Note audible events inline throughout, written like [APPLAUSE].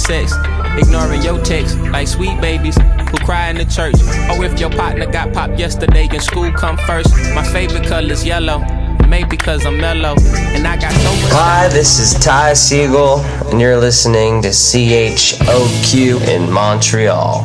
sex. Ignoring your texts like sweet babies who cry in the church. Or if your partner got popped yesterday and school come first. My favorite color's yellow. Maybe because I'm mellow and I got so much. Hi, this is Ty Siegel, and you're listening to CHOQ in Montreal.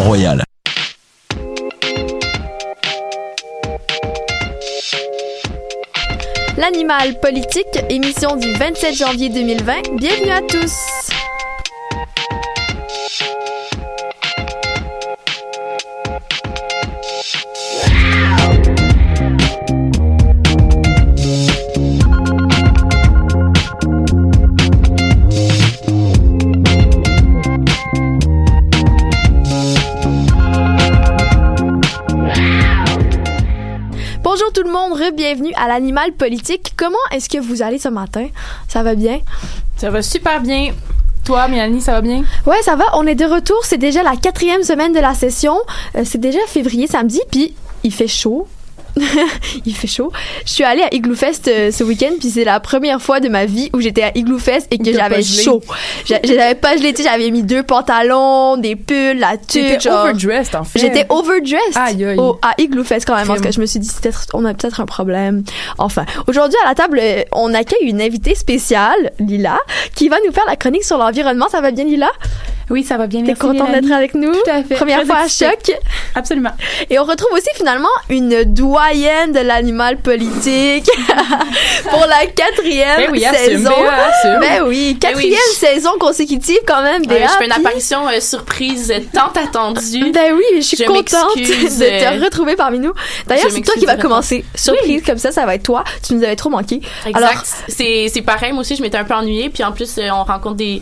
L'animal politique, émission du 27 janvier 2020. Bienvenue à tous. Tout le monde, re-bienvenue à l'animal politique. Comment est-ce que vous allez ce matin? Ça va bien? Ça va super bien. Toi, Mélanie, ça va bien? Ouais, ça va. On est de retour. C'est déjà la quatrième semaine de la session. Euh, c'est déjà février, samedi, puis il fait chaud. [LAUGHS] il fait chaud. Je suis allée à Igloo Fest euh, ce week-end, puis c'est la première fois de ma vie où j'étais à Igloo Fest et que j'avais chaud. J'a- J'avais pas gelé, tu j'avais mis deux pantalons, des pulls, la tuque, genre. overdressed, en fait. J'étais overdressed Aïe, aïe. au, à Igloo Fest quand même, parce Crime. que je me suis dit, peut-être, on a peut-être un problème. Enfin, aujourd'hui à la table, euh, on accueille une invitée spéciale, Lila, qui va nous faire la chronique sur l'environnement. Ça va bien, Lila? Oui, ça va bien, T'es contente d'être avec nous? Tout à fait. Première fois à. Choc? Absolument. Et on retrouve aussi finalement une doyenne de l'animal politique [LAUGHS] pour la quatrième Ben oui, saison. Béa, assume. Ben oui, quatrième oui, saison consécutive quand même, Ouais, Béa. je fais une apparition euh, surprise euh, tant attendue. Ben oui, je suis Je contente de te euh, retrouver parmi nous. D'ailleurs, c'est toi qui vas commencer. Surprise comme ça, ça va être toi. Tu nous avais trop manqué. Exact. C'est c'est pareil, moi aussi, je m'étais un peu ennuyée. Puis en plus, euh, on rencontre des,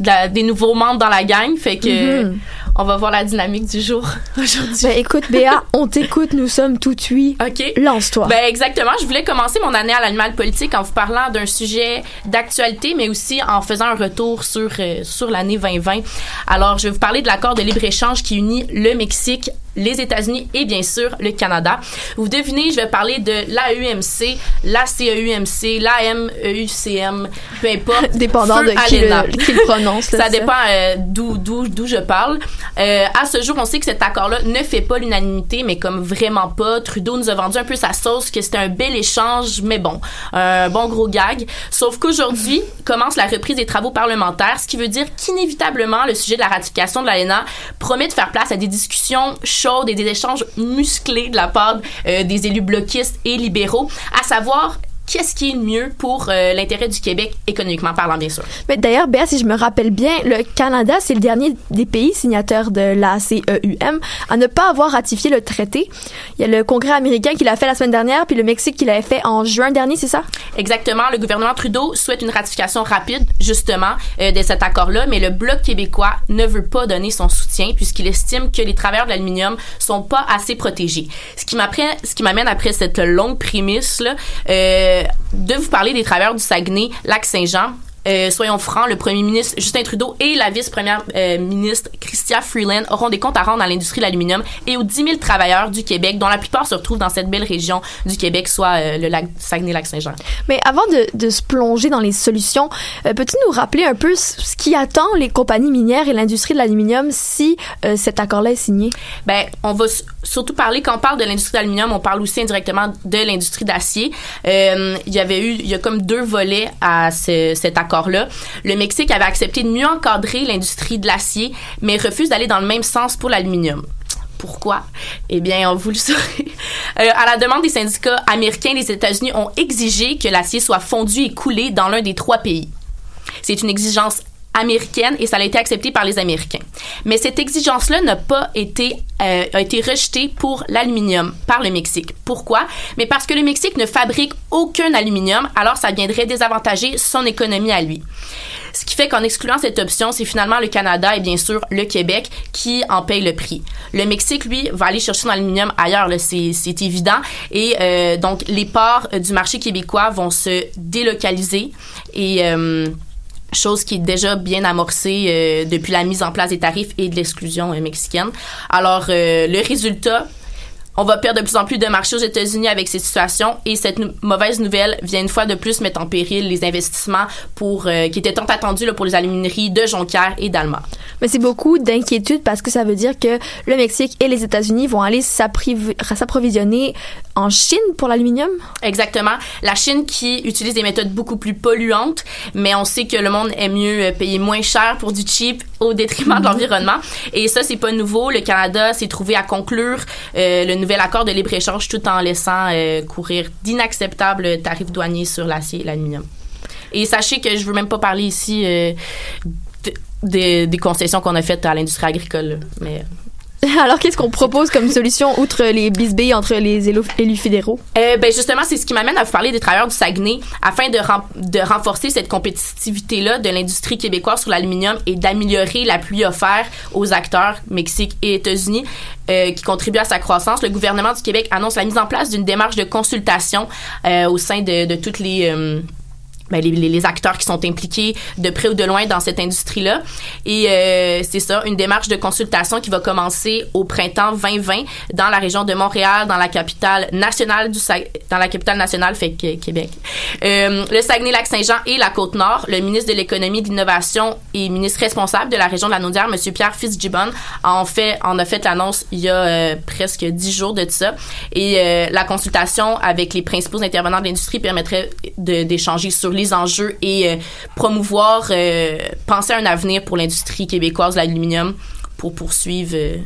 de la- des nouveaux membres dans la gang. Fait que Mhm. On va voir la dynamique du jour [LAUGHS] aujourd'hui. ben écoute, Béa, on t'écoute, nous sommes tout oui. OK. Lance-toi. Ben exactement. Je voulais commencer mon année à l'animal politique en vous parlant d'un sujet d'actualité, mais aussi en faisant un retour sur euh, sur l'année 2020. Alors, je vais vous parler de l'accord de libre échange qui unit le Mexique les États-Unis et bien sûr le Canada. Vous devinez, je vais parler de l'AEMC, la CEUMC, l'AMEUCM, peu importe. Dépendant de qui le, qui le prononce. là, Ça c'est dépend euh, d'où d'où d'où je parle. Euh, à ce jour, on sait que cet accord-là ne fait pas l'unanimité, mais comme vraiment pas. Trudeau nous a vendu un peu sa sauce, que c'était un bel échange, mais bon, un bon gros gag. Sauf qu'aujourd'hui commence la reprise des travaux parlementaires, ce qui veut dire qu'inévitablement le sujet de la ratification de l'ALENA promet de faire place à des discussions chaudes et des échanges musclés de la part euh, des élus bloquistes et libéraux, à savoir qu'est-ce qui est mieux pour euh, l'intérêt du Québec économiquement parlant, bien sûr. Mais d'ailleurs, Béa, si je me rappelle bien, le Canada, c'est le dernier des pays signataires de la CEUM à ne pas avoir ratifié le traité. Il y a le Congrès américain qui l'a fait la semaine dernière, puis le Mexique qui l'avait fait en juin dernier, c'est ça? Exactement. Le gouvernement Trudeau souhaite une ratification rapide, justement, euh, de cet accord-là, mais le Bloc québécois ne veut pas donner son soutien puisqu'il estime que les travailleurs de l'aluminium sont pas assez protégés. Ce qui m'apprend, ce qui m'amène après cette longue prémisse là, euh, de vous parler des travailleurs du Saguenay, Lac-Saint-Jean. Euh, soyons francs, le premier ministre Justin Trudeau et la vice-première euh, ministre Chrystia Freeland auront des comptes à rendre dans l'industrie de l'aluminium et aux 10 000 travailleurs du Québec, dont la plupart se retrouvent dans cette belle région du Québec, soit euh, le lac Saguenay-Lac-Saint-Jean. Mais avant de, de se plonger dans les solutions, euh, peux-tu nous rappeler un peu ce qui attend les compagnies minières et l'industrie de l'aluminium si euh, cet accord-là est signé? Ben, on va surtout parler quand on parle de l'industrie d'aluminium, on parle aussi indirectement de l'industrie d'acier. Euh, il y avait eu, il y a comme deux volets à ce- cet accord-là. Le Mexique avait accepté de mieux encadrer l'industrie de l'acier, mais refuse d'aller dans le même sens pour l'aluminium. Pourquoi? Eh bien, vous le [LAUGHS] saurez. Euh, à la demande des syndicats américains, les États-Unis ont exigé que l'acier soit fondu et coulé dans l'un des trois pays. C'est une exigence américaine et ça a été accepté par les Américains. Mais cette exigence-là n'a pas été euh, a été rejetée pour l'aluminium par le Mexique. Pourquoi? Mais parce que le Mexique ne fabrique aucun aluminium, alors ça viendrait désavantager son économie à lui. Ce qui fait qu'en excluant cette option, c'est finalement le Canada et bien sûr le Québec qui en paye le prix. Le Mexique, lui, va aller chercher son aluminium ailleurs, c'est évident. Et euh, donc, les parts du marché québécois vont se délocaliser et... Euh, chose qui est déjà bien amorcée euh, depuis la mise en place des tarifs et de l'exclusion euh, mexicaine. Alors, euh, le résultat, on va perdre de plus en plus de marchés aux États-Unis avec ces situations et cette mauvaise nouvelle vient une fois de plus mettre en péril les investissements pour qui étaient tant attendus pour les alumineries de Jonquière et d'Alma. Mais c'est beaucoup d'inquiétude parce que ça veut dire que le Mexique et les États-Unis vont aller s'approvisionner en Chine pour l'aluminium? Exactement. La Chine qui utilise des méthodes beaucoup plus polluantes, mais on sait que le monde aime mieux euh, payer moins cher pour du cheap au détriment de mhm. l'environnement. Et ça, c'est pas nouveau. Le Canada s'est trouvé à conclure euh, le nouvel accord de libre-échange tout en laissant euh, courir d'inacceptables tarifs douaniers sur l'acier et l'aluminium. Et sachez que je veux même pas parler ici des, des, concessions qu'on a faites à l'industrie agricole, mais [LAUGHS] Alors, qu'est-ce qu'on propose comme solution outre les bisbilles entre les élus fédéraux? Euh, ben justement, c'est ce qui m'amène à vous parler des travailleurs du Saguenay afin de, de renforcer cette compétitivité-là de l'industrie québécoise sur l'aluminium et d'améliorer l'appui offert aux acteurs Mexique et États-Unis euh, qui contribuent à sa croissance. Le gouvernement du Québec annonce la mise en place d'une démarche de consultation euh, au sein de, de toutes les euh, ben, les, acteurs qui sont impliqués de près ou de loin dans cette industrie-là. Et euh, c'est ça, une démarche de consultation qui va commencer au printemps 2020 dans la région de Montréal, dans la capitale nationale du dans la capitale nationale, fait Québec. Euh, le Saguenay-Lac-Saint-Jean et la Côte-Nord, le ministre de l'économie, de l'innovation et ministre responsable de la région de la Naudière, M. Pierre Fitzgibbon, en fait, en a fait l'annonce il y a euh, presque dix jours de ça. Et la consultation avec les principaux intervenants de l'industrie permettrait d'échanger sur les enjeux et euh, promouvoir, euh, penser à un avenir pour l'industrie québécoise de l'aluminium pour poursuivre euh,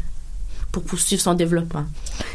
pour poursuivre son développement.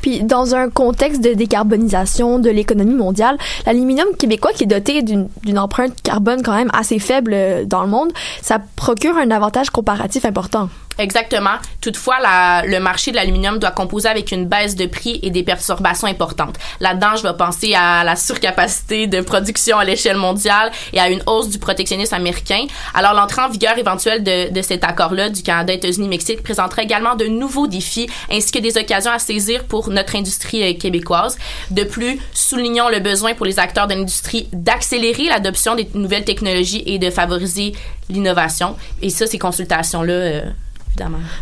Puis, dans un contexte de décarbonisation de l'économie mondiale, l'aluminium québécois, qui est doté d'une empreinte carbone quand même assez faible dans le monde, ça procure un avantage comparatif important. Exactement. Toutefois, la, le marché de l'aluminium doit composer avec une baisse de prix et des perturbations importantes. Là-dedans, je vais penser à la surcapacité de production à l'échelle mondiale et à une hausse du protectionnisme américain. Alors, l'entrée en vigueur éventuelle de, de cet accord-là du Canada, États-Unis, Mexique présentera également de nouveaux défis ainsi que des occasions à saisir pour notre industrie euh, québécoise. De plus, soulignons le besoin pour les acteurs de l'industrie d'accélérer l'adoption des nouvelles technologies et de favoriser l'innovation. Et ça, ces consultations-là, euh,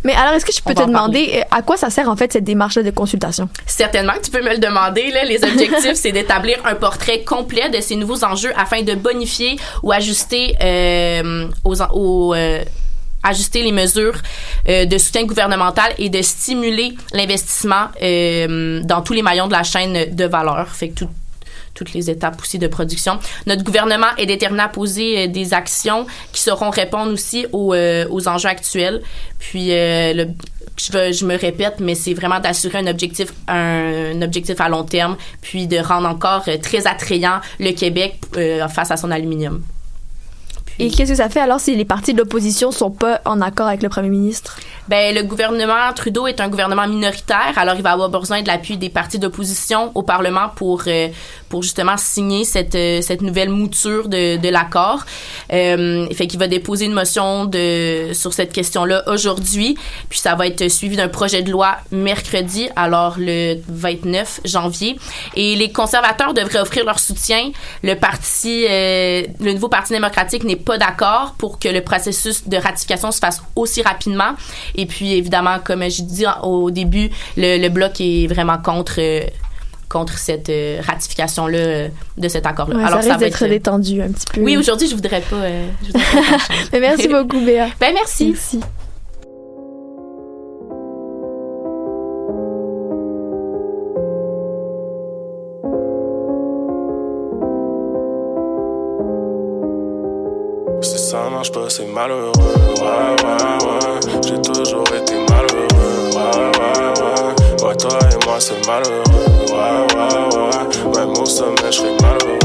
mais alors, est-ce que je peux te demander euh, à quoi ça sert en fait cette démarche de consultation? Certainement tu peux me le demander. Là. Les objectifs, c'est d'établir un portrait complet de ces nouveaux enjeux afin de bonifier ou ajuster euh, aux, euh, ajuster les mesures de soutien gouvernemental et de stimuler l'investissement dans tous les maillons de la chaîne de valeur. Fait que tout, toutes les étapes aussi de production. Notre gouvernement est déterminé à poser euh, des actions qui sauront répondre aussi aux, euh, aux enjeux actuels. Puis euh, le, je, je, me répète, mais c'est vraiment d'assurer un objectif, un, objectif à long terme, puis de rendre encore très attrayant le Québec face à son aluminium. Et qu'est-ce que ça fait alors si les partis de l'opposition sont pas en accord avec le premier ministre? Ben, le gouvernement Trudeau est un gouvernement minoritaire, alors il va avoir besoin de l'appui des partis d'opposition au Parlement pour euh, pour justement signer cette euh, cette nouvelle mouture de, de l'accord. Euh, fait qu'il va déposer une motion de sur cette question-là aujourd'hui, puis ça va être suivi d'un projet de loi mercredi, alors le 29 janvier. Et les conservateurs devraient offrir leur soutien. Le parti, euh, le nouveau parti démocratique n'est pas d'accord pour que le processus de ratification se fasse aussi rapidement. Et puis, évidemment, comme j'ai dit au début, le, bloc est vraiment contre euh, contre cette euh, ratification-là euh, de cet accord-là. Alors, ça, va être détendu un petit peu. Oui, aujourd'hui, je voudrais pas. [LAUGHS] Mais merci beaucoup, Béa. [LAUGHS] Ben, merci. Merci. ça marche pas, c'est malheureux. Ouais, ouais, ouais. J'ai toujours été malheureux. Ouais, ouais, ouais. Ouais, toi et moi, c'est malheureux. Ouais, ouais, ouais. Même au je malheureux.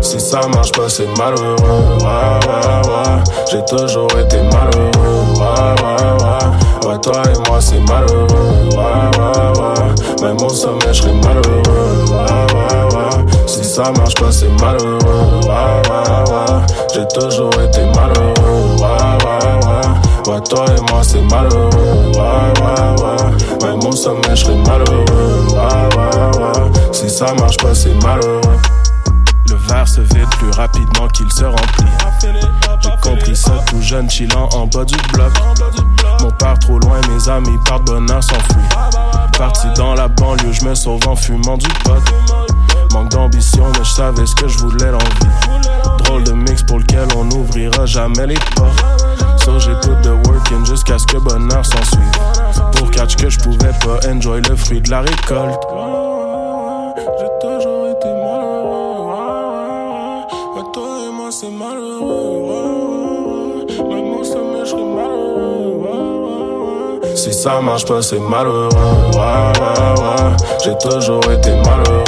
Si ça marche pas, c'est malheureux. J'ai toujours été malheureux. Ouais, toi et moi, c'est malheureux. Ouais, ouais, ouais. Même au sommet, je malheureux. Si ça marche pas, c'est malheureux. J'ai toujours été malheureux. Ouais, toi et moi, c'est malheureux. Ouais, ouais, ouais. Même au sommet, je serais malheureux. Ouais, ouais, ouais. Si ça marche pas, c'est malheureux. Le verre se vide plus rapidement qu'il se remplit. J'ai compris ça tout jeune, chillant en bas du bloc. Mon père trop loin, mes amis partent, bonheur s'enfuit. Parti dans la banlieue, je me sauve en fumant du pot. Manque d'ambition, mais je savais ce que je voulais l'envie. Drôle de mix pour lequel on n'ouvrira jamais les portes. So tout de working jusqu'à ce que bonheur s'en suive. Pour catch que je pouvais pas enjoy le fruit de la récolte. J'ai toujours été malheureux. Toi et moi c'est malheureux. Ça marche pas, c'est malheureux. Ouais, ouais, ouais. J'ai toujours été malheureux.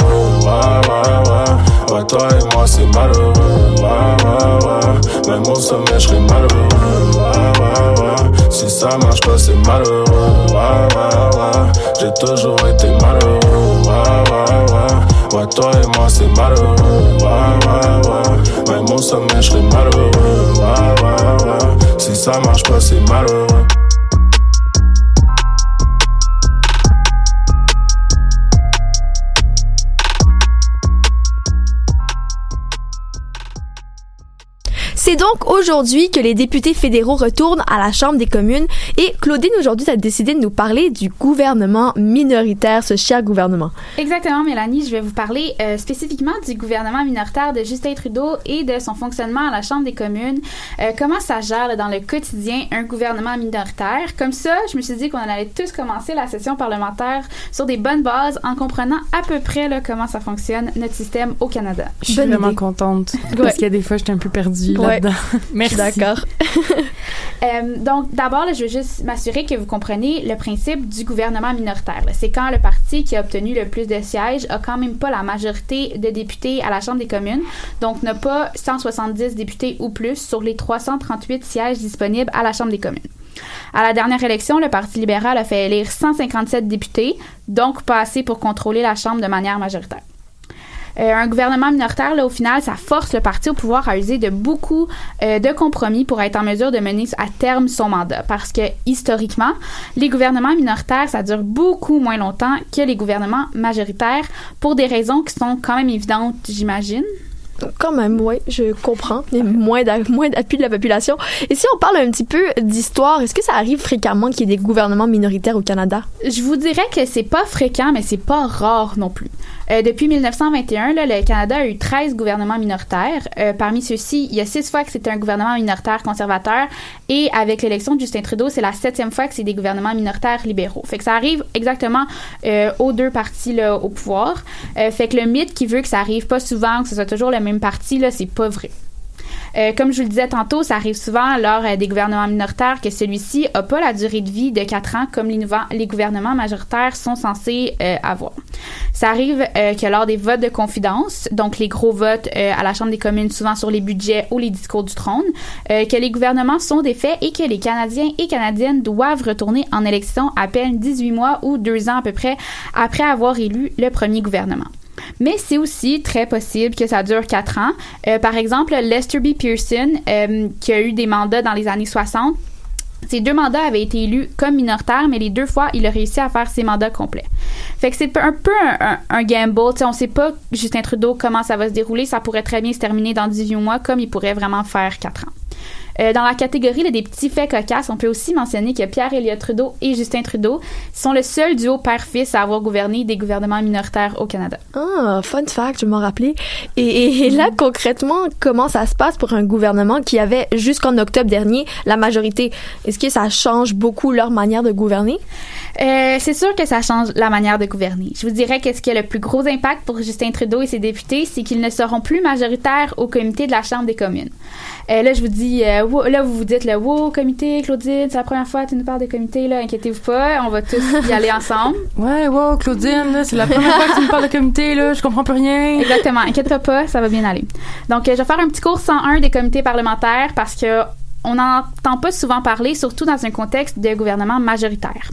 Ouais, toi et moi, c'est malheureux. Ouais, ouais, ouais. Même au sommet, malheureux. Ouais. Si ça marche pas, c'est malheureux. Ouais. J'ai toujours été malheureux. Ouais, toi et moi, c'est malheureux. Ouais, ouais, ouais. Même au sommet, malheureux. Ouais. Si ça marche pas, c'est malheureux. C'est donc aujourd'hui que les députés fédéraux retournent à la Chambre des communes et Claudine, aujourd'hui, tu as décidé de nous parler du gouvernement minoritaire, ce cher gouvernement. Exactement, Mélanie. Je vais vous parler euh, spécifiquement du gouvernement minoritaire de Justin Trudeau et de son fonctionnement à la Chambre des communes. Euh, comment ça gère là, dans le quotidien un gouvernement minoritaire? Comme ça, je me suis dit qu'on allait tous commencer la session parlementaire sur des bonnes bases en comprenant à peu près là, comment ça fonctionne, notre système au Canada. Je suis vraiment contente. [LAUGHS] Parce qu'il y a des fois, j'étais un peu perdue Ouais. Là-dedans. [LAUGHS] Merci. D'accord. [LAUGHS] Euh, donc, d'abord, je veux juste m'assurer que vous comprenez le principe du gouvernement minoritaire. C'est quand le parti qui a obtenu le plus de sièges a quand même pas la majorité de députés à la Chambre des communes, donc n'a pas 170 députés ou plus sur les 338 sièges disponibles à la Chambre des communes. À la dernière élection, le Parti libéral a fait élire 157 députés, donc pas assez pour contrôler la Chambre de manière majoritaire. Euh, un gouvernement minoritaire, là, au final, ça force le parti au pouvoir à user de beaucoup euh, de compromis pour être en mesure de mener à terme son mandat. Parce que, historiquement, les gouvernements minoritaires, ça dure beaucoup moins longtemps que les gouvernements majoritaires pour des raisons qui sont quand même évidentes, j'imagine. Quand même, oui, je comprends. Il y a moins d'a- moins d'appui de la population. Et si on parle un petit peu d'histoire, est-ce que ça arrive fréquemment qu'il y ait des gouvernements minoritaires au Canada? Je vous dirais que c'est pas fréquent, mais c'est pas rare non plus. Euh, depuis 1921, là, le Canada a eu 13 gouvernements minoritaires. Euh, parmi ceux-ci, il y a six fois que c'était un gouvernement minoritaire conservateur et avec l'élection de Justin Trudeau, c'est la septième fois que c'est des gouvernements minoritaires libéraux. Fait que ça arrive exactement euh, aux deux partis au pouvoir. Euh, fait que le mythe qui veut que ça arrive pas souvent, que ce soit toujours le même parti, là, c'est pas vrai. Euh, comme je vous le disais tantôt, ça arrive souvent lors euh, des gouvernements minoritaires que celui-ci n'a pas la durée de vie de quatre ans comme les, gouvernements majoritaires sont censés euh, avoir. Ça arrive euh, que lors des votes de confidence, donc les gros votes à la Chambre des communes, souvent sur les budgets ou les discours du trône, que les gouvernements sont défaits et que les Canadiens et Canadiennes doivent retourner en élection à peine 18 mois ou deux ans à peu près après avoir élu le premier gouvernement. Mais c'est aussi très possible que ça dure quatre ans. Euh, par exemple, Lester B. Pearson, euh, qui a eu des mandats dans les années 60, ces deux mandats avaient été élus comme minoritaires, mais les deux fois, il a réussi à faire ses mandats complets. Fait que c'est un peu un, un, un gamble. On sait pas, Justin Trudeau, comment ça va se dérouler. Ça pourrait très bien se terminer dans 18 mois, comme il pourrait vraiment faire quatre ans. Euh, dans la catégorie là, des petits faits cocasses, on peut aussi mentionner que Pierre Elliott Trudeau et Justin Trudeau sont le seul duo père-fils à avoir gouverné des gouvernements minoritaires au Canada. Ah, fun fact, je m'en rappelais. Et, et- et là, concrètement, comment ça se passe pour un gouvernement qui avait jusqu'en octobre dernier la majorité? Est-ce que ça change beaucoup leur manière de gouverner? Euh, c'est sûr que ça change la manière de gouverner. Je vous dirais que ce qui a le plus gros impact pour Justin Trudeau et ses députés, c'est qu'ils ne seront plus majoritaires au comité de la Chambre des communes. Euh, là, je vous dis, euh, là, vous vous dites le wow, comité, Claudine, c'est la première fois que tu nous parles de comité, là, inquiétez-vous pas, on va tous y aller ensemble. [LAUGHS] Ouais, wow, Claudine, c'est la première fois que tu me parles de comité, là, je comprends plus rien. Exactement, inquiète-toi pas, ça va bien aller. Donc, euh, je vais faire un petit cours 101 des comités parlementaires parce que on n'entend pas souvent parler, surtout dans un contexte de gouvernement majoritaire.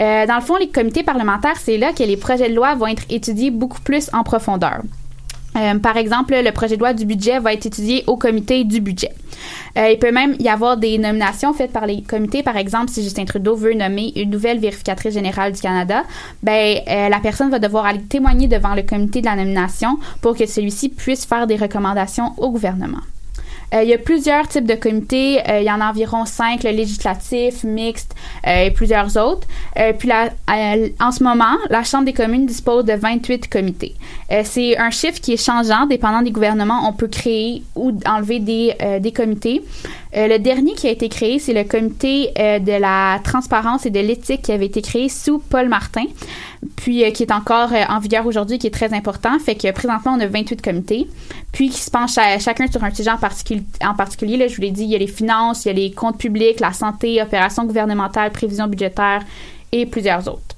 Euh, dans le fond, les comités parlementaires, c'est là que les projets de loi vont être étudiés beaucoup plus en profondeur. Euh, par exemple, le projet de loi du budget va être étudié au comité du budget. Euh, il peut même y avoir des nominations faites par les comités. Par exemple, si Justin Trudeau veut nommer une nouvelle vérificatrice générale du Canada, ben euh, la personne va devoir aller témoigner devant le comité de la nomination pour que celui-ci puisse faire des recommandations au gouvernement. Euh, il y a plusieurs types de comités. Euh, il y en a environ cinq, le législatif, mixte euh, et plusieurs autres. puis en ce moment, la Chambre des communes dispose de 28 comités. c'est un chiffre qui est changeant. Dépendant des gouvernements, on peut créer ou enlever des, des comités. le dernier qui a été créé, c'est le comité de la transparence et de l'éthique qui avait été créé sous Paul Martin puis qui est encore en vigueur aujourd'hui, qui est très important. Fait que présentement, on a 28 comités, puis qui se penchent chacun sur un sujet en particulier là, je vous l'ai dit, il y a les finances, il y a les comptes publics, la santé, opérations gouvernementales, prévisions budgétaires et plusieurs autres.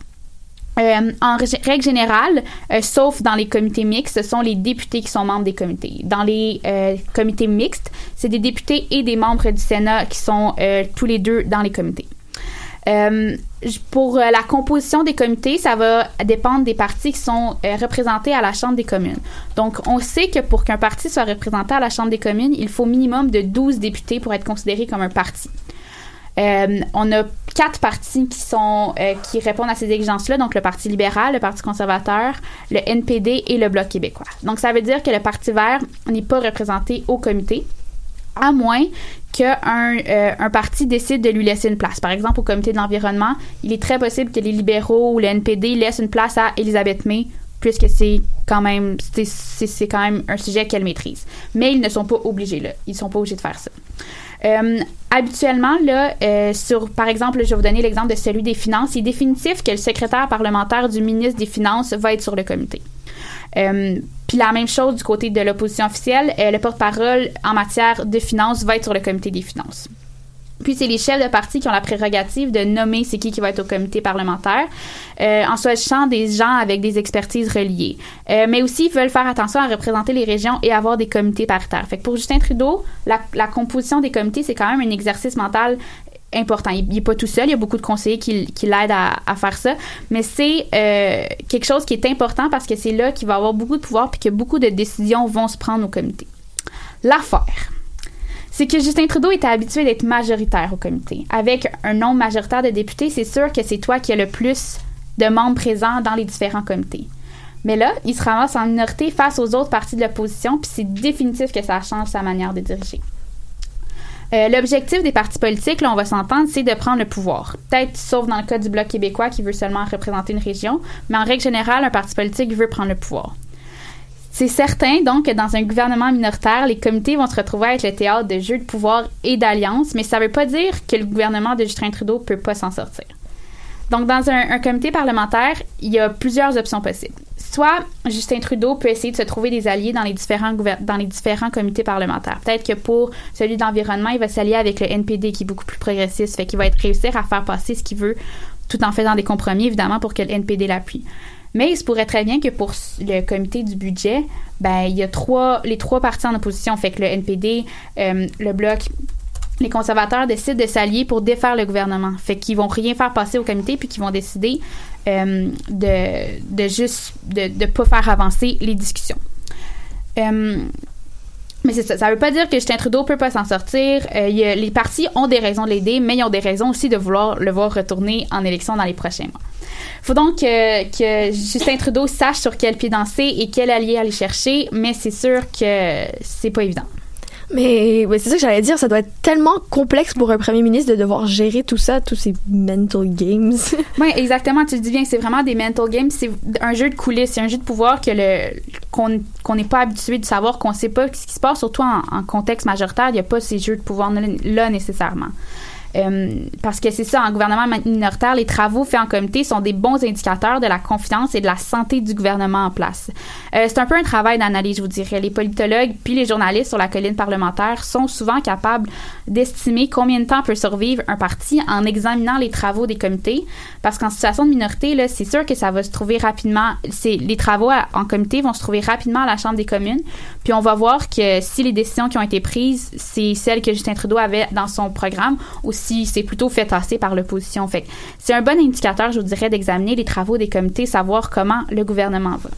Euh, en règle générale, euh, sauf dans les comités mixtes, ce sont les députés qui sont membres des comités. Dans les euh, comités mixtes, c'est des députés et des membres du Sénat qui sont tous les deux dans les comités. Euh, pour euh, la composition des comités, ça va dépendre des partis qui sont euh, représentés à la Chambre des communes. Donc, on sait que pour qu'un parti soit représenté à la Chambre des communes, il faut minimum de 12 députés pour être considéré comme un parti. on a quatre partis qui sont qui répondent à ces exigences-là, donc le Parti libéral, le Parti conservateur, le NPD et le Bloc québécois. Donc ça veut dire que le Parti vert n'est pas représenté au comité à moins qu'un euh, un parti décide de lui laisser une place. Par exemple, au comité de l'environnement, il est très possible que les libéraux ou le NPD laissent une place à Elisabeth May puisque c'est quand même c'est quand même un sujet qu'elle maîtrise. Mais ils ne sont pas obligés là, ils sont pas obligés de faire ça. Euh, habituellement, là, euh, sur, par exemple, je vais vous donner l'exemple de celui des finances. Il est définitif que le secrétaire parlementaire du ministre des Finances va être sur le comité. Euh, puis la même chose du côté de l'opposition officielle, euh, le porte-parole en matière de finances va être sur le comité des finances. Puis c'est les chefs de parti qui ont la prérogative de nommer c'est qui qui va être au comité parlementaire, euh, en choisissant des gens avec des expertises reliées. mais aussi, ils veulent faire attention à représenter les régions et avoir des comités paritaires. Fait que pour Justin Trudeau, la composition des comités, c'est quand même un exercice mental important. Il n'est pas tout seul, il y a beaucoup de conseillers qui, l'aident à, faire ça, mais c'est euh, quelque chose qui est important parce que c'est là qu'il va avoir beaucoup de pouvoir puis que beaucoup de décisions vont se prendre au comité. L'affaire, c'est que Justin Trudeau était habitué d'être majoritaire au comité. Avec un nombre majoritaire de députés, c'est sûr que c'est toi qui as le plus de membres présents dans les différents comités. Mais là, il se ramasse en minorité face aux autres partis de l'opposition, puis c'est définitif que ça change sa manière de diriger. Euh, l'objectif des partis politiques, là, on va s'entendre, c'est de prendre le pouvoir. Peut-être sauf dans le cas du Bloc québécois qui veut seulement représenter une région, mais en règle générale, un parti politique veut prendre le pouvoir. C'est certain, donc, que dans un gouvernement minoritaire, les comités vont se retrouver à être le théâtre de jeux de pouvoir et d'alliances, mais ça ne veut pas dire que le gouvernement de Justin Trudeau peut pas s'en sortir. Donc, dans un, comité parlementaire, il y a plusieurs options possibles. Soit Justin Trudeau peut essayer de se trouver des alliés dans les différents, comités parlementaires. Peut-être que pour celui de l'environnement, il va s'allier avec le NPD qui est beaucoup plus progressiste, fait qu'il va être réussir à faire passer ce qu'il veut tout en faisant des compromis, évidemment, pour que le NPD l'appuie. Mais il se pourrait très bien que pour le comité du budget, ben, il y a les trois partis en opposition, fait que le NPD, euh, le Bloc les conservateurs décident de s'allier pour défaire le gouvernement. Fait qu'ils vont rien faire passer au comité puis qu'ils vont décider euh, de, de juste de ne pas faire avancer les discussions. Euh, mais c'est ça. Ça veut pas dire que Justin Trudeau peut pas s'en sortir. Euh, les partis ont des raisons de l'aider, mais ils ont des raisons aussi de vouloir le voir retourner en élection dans les prochains mois. Faut donc que Justin Trudeau sache sur quel pied danser et quel allié aller chercher, mais c'est sûr que c'est pas évident. Mais c'est ça que j'allais dire, ça doit être tellement complexe pour un premier ministre de devoir gérer tout ça, tous ces mental games. [LAUGHS] oui, exactement, tu le dis bien, c'est vraiment des mental games, c'est un jeu de coulisses, c'est un jeu de pouvoir que le qu'on n'est pas habitué de savoir, qu'on sait pas ce qui se passe, surtout en, contexte majoritaire, il n'y a pas ces jeux de pouvoir là nécessairement. Euh, parce que c'est ça, en gouvernement minoritaire, les travaux faits en comité sont des bons indicateurs de la confiance et de la santé du gouvernement en place. Euh, c'est un peu un travail d'analyse, je vous dirais. Les politologues puis les journalistes sur la colline parlementaire sont souvent capables d'estimer combien de temps peut survivre un parti en examinant les travaux des comités. Parce qu'en situation de minorité, c'est sûr que ça va se trouver rapidement. Les travaux en comité vont se trouver rapidement à la Chambre des communes. Puis on va voir que si les décisions qui ont été prises, c'est celles que Justin Trudeau avait dans son programme, ou si c'est plutôt fait tasser par l'opposition. C'est un bon indicateur, je vous dirais, d'examiner les travaux des comités, savoir comment le gouvernement va.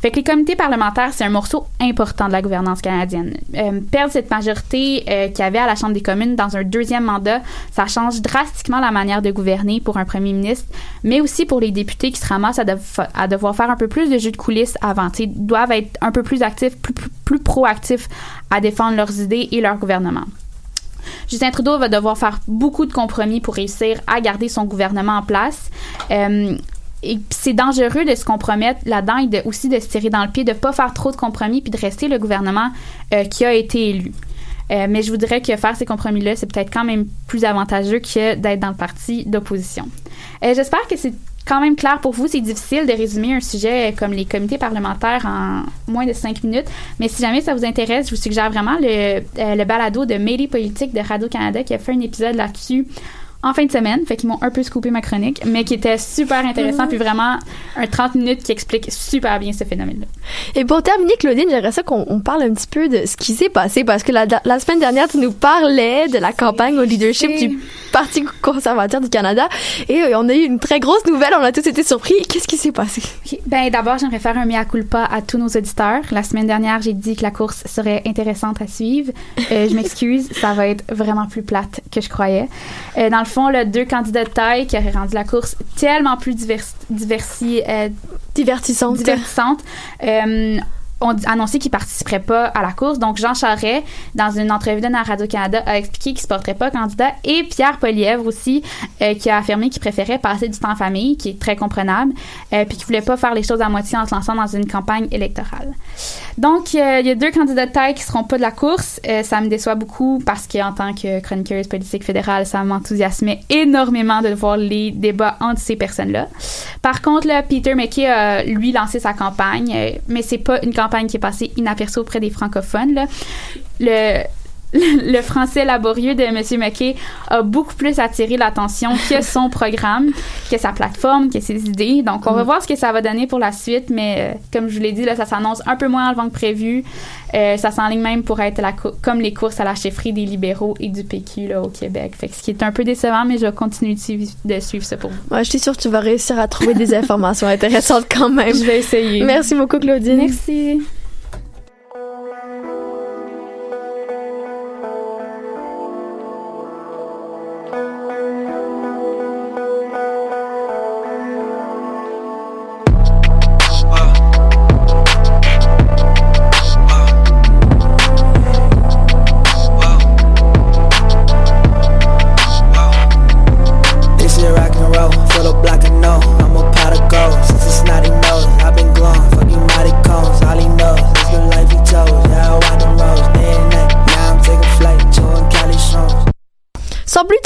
Fait que les comités parlementaires, c'est un morceau important de la gouvernance canadienne. Euh, perdre cette majorité euh, qu'il y avait à la Chambre des communes dans un deuxième mandat, ça change drastiquement la manière de gouverner pour un premier ministre, mais aussi pour les députés qui se ramassent à, dev- à devoir faire un peu plus de jeu de coulisses avant. Ils doivent être un peu plus actifs, plus, plus proactifs à défendre leurs idées et leur gouvernement. Justin Trudeau va devoir faire beaucoup de compromis pour réussir à garder son gouvernement en place. Euh, et c'est dangereux de se compromettre là-dedans et aussi de se tirer dans le pied, de pas faire trop de compromis puis de rester le gouvernement euh, qui a été élu. Euh, mais je vous dirais que faire ces compromis-là, c'est peut-être quand même plus avantageux que d'être dans le parti d'opposition. Euh, J'espère que c'est quand même clair pour vous. C'est difficile de résumer un sujet comme les comités parlementaires en moins de cinq minutes. Mais si jamais ça vous intéresse, je vous suggère vraiment le, euh, balado de Mélie Politique de Radio-Canada qui a fait un épisode là-dessus en fin de semaine, fait qu'ils m'ont un peu scoopé ma chronique, mais qui était super intéressant, puis vraiment un 30 minutes qui explique super bien ce phénomène-là. Et pour terminer, Claudine, j'aimerais ça qu'on on parle un petit peu de ce qui s'est passé parce que la, la semaine dernière, tu nous parlais de la campagne au leadership du Parti conservateur du Canada et euh, on a eu une très grosse nouvelle, on a tous été surpris. Qu'est-ce qui s'est passé? Ok. Ben, d'abord, j'aimerais faire un mea culpa à tous nos auditeurs. La semaine dernière, j'ai dit que la course serait intéressante à suivre. Euh, je m'excuse, ça va être vraiment plus plate que je croyais. Euh, dans le fond, là, deux candidats de taille qui auraient rendu la course tellement plus divers, diversi, euh, Divertissante. divertissante. Euh, ont annoncé qu'ils participeraient pas à la course. Donc, Jean Charest, dans une entrevue donnée à Radio-Canada, a expliqué qu'il se porterait pas candidat. Et Pierre Polièvre aussi, euh, qui a affirmé qu'il préférait passer du temps en famille, qui est très comprenable, euh, puis qu'il voulait pas faire les choses à moitié en se lançant dans une campagne électorale. Donc, euh, il y a deux candidats de taille qui seront pas de la course. Euh, ça me déçoit beaucoup parce qu'en tant que chroniqueuse politique fédérale, ça m'enthousiasmait énormément de voir les débats entre ces personnes-là. Par contre, là, Peter McKay a, lui, lancé sa campagne, mais c'est pas une campagne qui est passée inaperçue auprès des francophones. Le, [LAUGHS] le français laborieux de M. McKay a beaucoup plus attiré l'attention que [LAUGHS] son programme, que sa plateforme, que ses idées. Donc, on va voir ce que ça va donner pour la suite, mais euh, comme je vous l'ai dit, là, ça s'annonce un peu moins avant que prévu. Euh, ça s'enligne même pour être la comme les courses à la chefferie des libéraux et du PQ là, au Québec. Fait que ce qui est un peu décevant, mais je vais continuer de suivre, de suivre ça pour vous. Ouais, je suis sûre que tu vas réussir à trouver des [LAUGHS] informations intéressantes quand même. Je vais essayer. Merci beaucoup, Claudine. Merci.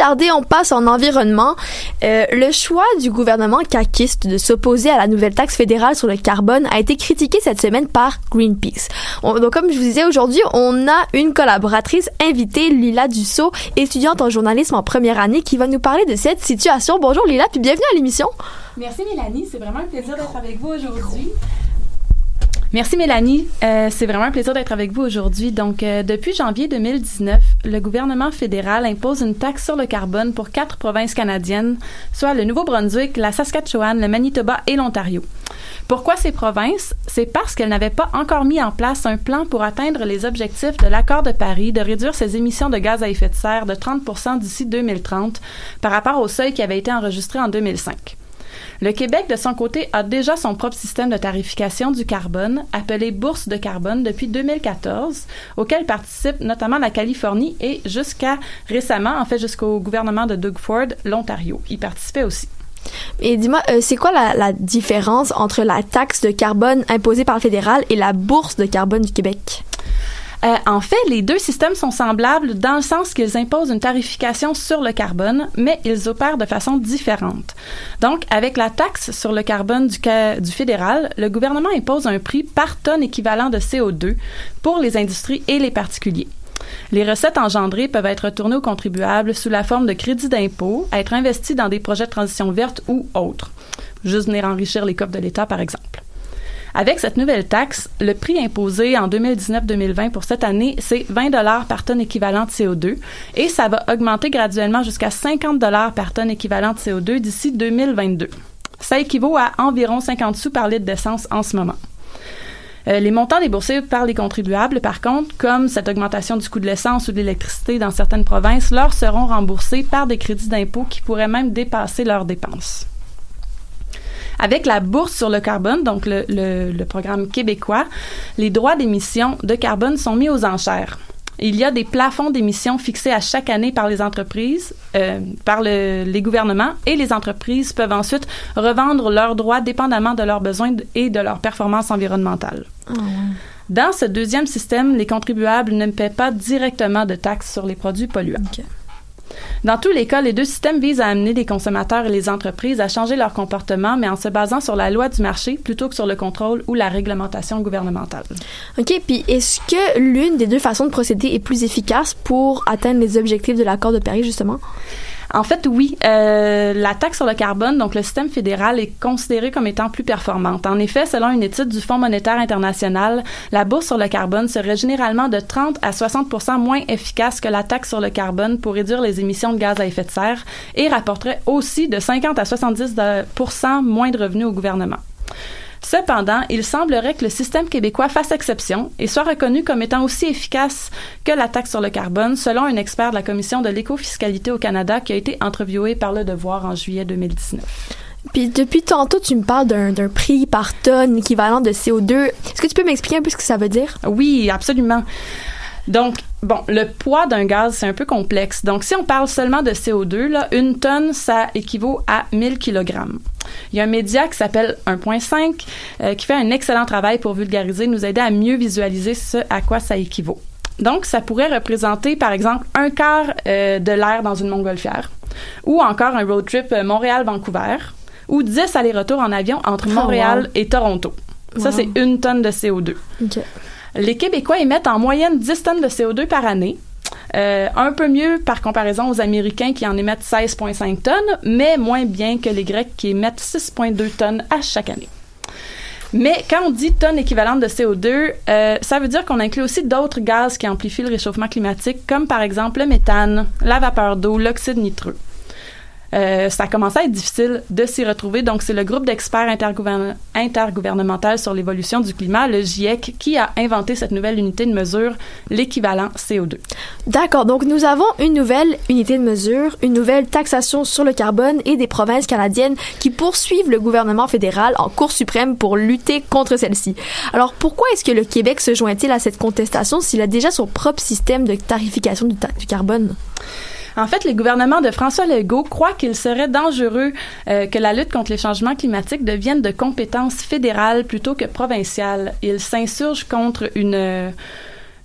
Tarder, on passe en environnement. Euh, le choix du gouvernement caquiste de s'opposer à la nouvelle taxe fédérale sur le carbone a été critiqué cette semaine par Greenpeace. On- donc, comme je vous disais aujourd'hui, on a une collaboratrice invitée, Lila Dussault, étudiante en journalisme en première année, qui va nous parler de cette situation. Bonjour Lila, puis bienvenue à l'émission. Merci Mélanie, c'est vraiment un plaisir d'être avec vous aujourd'hui. Merci Mélanie, Euh, c'est vraiment un plaisir d'être avec vous aujourd'hui. Donc, euh, depuis janvier 2019, le gouvernement fédéral impose une taxe sur le carbone pour quatre provinces canadiennes, soit le Nouveau-Brunswick, la Saskatchewan, le Manitoba et l'Ontario. Pourquoi ces provinces? C'est parce qu'elles n'avaient pas encore mis en place un plan pour atteindre les objectifs de l'accord de Paris de réduire ses émissions de gaz à effet de serre de 30% d'ici 2030 par rapport au seuil qui avait été enregistré en 2005. Le Québec, de son côté, a déjà son propre système de tarification du carbone, appelé Bourse de carbone, depuis 2014, auquel participe notamment la Californie et jusqu'à récemment, en fait jusqu'au gouvernement de Doug Ford, l'Ontario. Y participait aussi. Et dis-moi, euh, c'est quoi la différence entre la taxe de carbone imposée par le fédéral et la bourse de carbone du Québec? Euh, en fait, les deux systèmes sont semblables dans le sens qu'ils imposent une tarification sur le carbone, mais ils opèrent de façon différente. Donc, avec la taxe sur le carbone du, fédéral, le gouvernement impose un prix par tonne équivalent de CO2 pour les industries et les particuliers. Les recettes engendrées peuvent être retournées aux contribuables sous la forme de crédits d'impôt, être investies dans des projets de transition verte ou autres. Juste venir enrichir les coffres de l'État, par exemple. Avec cette nouvelle taxe, le prix imposé en 2019-2020 pour cette année, c'est 20 dollars par tonne équivalent de CO2 et ça va augmenter graduellement jusqu'à 50 dollars par tonne équivalent de CO2 d'ici 2022. Ça équivaut à environ 50 sous par litre d'essence en ce moment. Euh, les montants déboursés par les contribuables, par contre, comme cette augmentation du coût de l'essence ou de l'électricité dans certaines provinces, leur seront remboursés par des crédits d'impôt qui pourraient même dépasser leurs dépenses. Avec la bourse sur le carbone, donc le, le- le programme québécois, les droits d'émission de carbone sont mis aux enchères. Il y a des plafonds d'émissions fixés à chaque année par les entreprises, euh, par le- les gouvernements, et les entreprises peuvent ensuite revendre leurs droits dépendamment de leurs besoins et de leurs performances environnementales. Dans ce deuxième système, les contribuables ne paient pas directement de taxes sur les produits polluants. Dans tous les cas, les deux systèmes visent à amener les consommateurs et les entreprises à changer leur comportement, mais en se basant sur la loi du marché plutôt que sur le contrôle ou la réglementation gouvernementale. OK, puis est-ce que l'une des deux façons de procéder est plus efficace pour atteindre les objectifs de l'accord de Paris, justement? En fait, oui. Euh, la taxe sur le carbone, donc le système fédéral, est considéré comme étant plus performante. En effet, selon une étude du Fonds monétaire international, la bourse sur le carbone serait généralement de 30 à 60% moins efficace que la taxe sur le carbone pour réduire les émissions de gaz à effet de serre et rapporterait aussi de 50 à 70 de- moins de revenus au gouvernement. Cependant, il semblerait que le système québécois fasse exception et soit reconnu comme étant aussi efficace que la taxe sur le carbone, selon un expert de la Commission de l'écofiscalité au Canada qui a été interviewé par Le Devoir en juillet 2019. Puis depuis tantôt, tu me parles d'un d'un prix par tonne équivalent de CO2. Est-ce que tu peux m'expliquer un peu ce que ça veut dire? Oui, absolument. Donc, bon, le poids d'un gaz, c'est un peu complexe. Donc, si on parle seulement de CO2, là, une tonne, ça équivaut à 1000 kg. Il y a un média qui s'appelle 1.5 euh, qui fait un excellent travail pour vulgariser, nous aider à mieux visualiser ce à quoi ça équivaut. Donc, ça pourrait représenter, par exemple, un quart euh, de l'air dans une montgolfière, ou encore un road trip euh, Montréal-Vancouver, ou 10 allers-retours en avion entre Oh, Montréal wow. et Toronto. Ça, Wow. c'est une tonne de CO2. OK. Les Québécois émettent en moyenne 10 tonnes de CO2 par année. Euh, un peu mieux par comparaison aux Américains qui en émettent 16,5 tonnes, mais moins bien que les Grecs qui émettent 6,2 tonnes à chaque année. Mais quand on dit tonnes équivalentes de CO2, euh, ça veut dire qu'on inclut aussi d'autres gaz qui amplifient le réchauffement climatique, comme par exemple le méthane, la vapeur d'eau, l'oxyde nitreux. Euh, ça commence à être difficile de s'y retrouver. Donc, c'est le groupe d'experts intergouvern- intergouvernemental sur l'évolution du climat, le GIEC, qui a inventé cette nouvelle unité de mesure, l'équivalent CO2. D'accord, donc nous avons une nouvelle unité de mesure, une nouvelle taxation sur le carbone et des provinces canadiennes qui poursuivent le gouvernement fédéral en Cour suprême pour lutter contre celle-ci. Alors pourquoi est-ce que le Québec se joint-il à cette contestation s'il a déjà son propre système de tarification du, ta- du carbone? En fait, le gouvernement de François Legault croit qu'il serait dangereux euh, que la lutte contre les changements climatiques devienne de compétence fédérale plutôt que provinciale. Il s'insurge contre une, euh,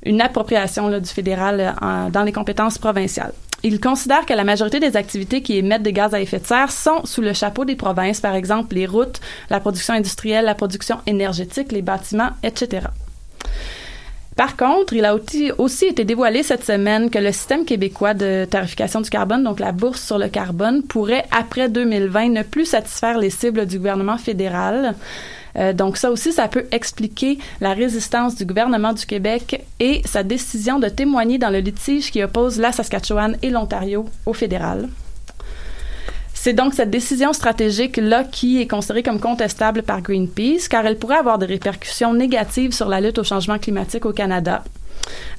une appropriation là, du fédéral euh, dans les compétences provinciales. Il considère que la majorité des activités qui émettent des gaz à effet de serre sont sous le chapeau des provinces, par exemple les routes, la production industrielle, la production énergétique, les bâtiments, etc. Par contre, il a aussi, été dévoilé cette semaine que le système québécois de tarification du carbone, donc la bourse sur le carbone, pourrait, après 2020, ne plus satisfaire les cibles du gouvernement fédéral. Euh, donc ça aussi, ça peut expliquer la résistance du gouvernement du Québec et sa décision de témoigner dans le litige qui oppose la Saskatchewan et l'Ontario au fédéral. C'est donc cette décision stratégique-là qui est considérée comme contestable par Greenpeace, car elle pourrait avoir des répercussions négatives sur la lutte au changement climatique au Canada.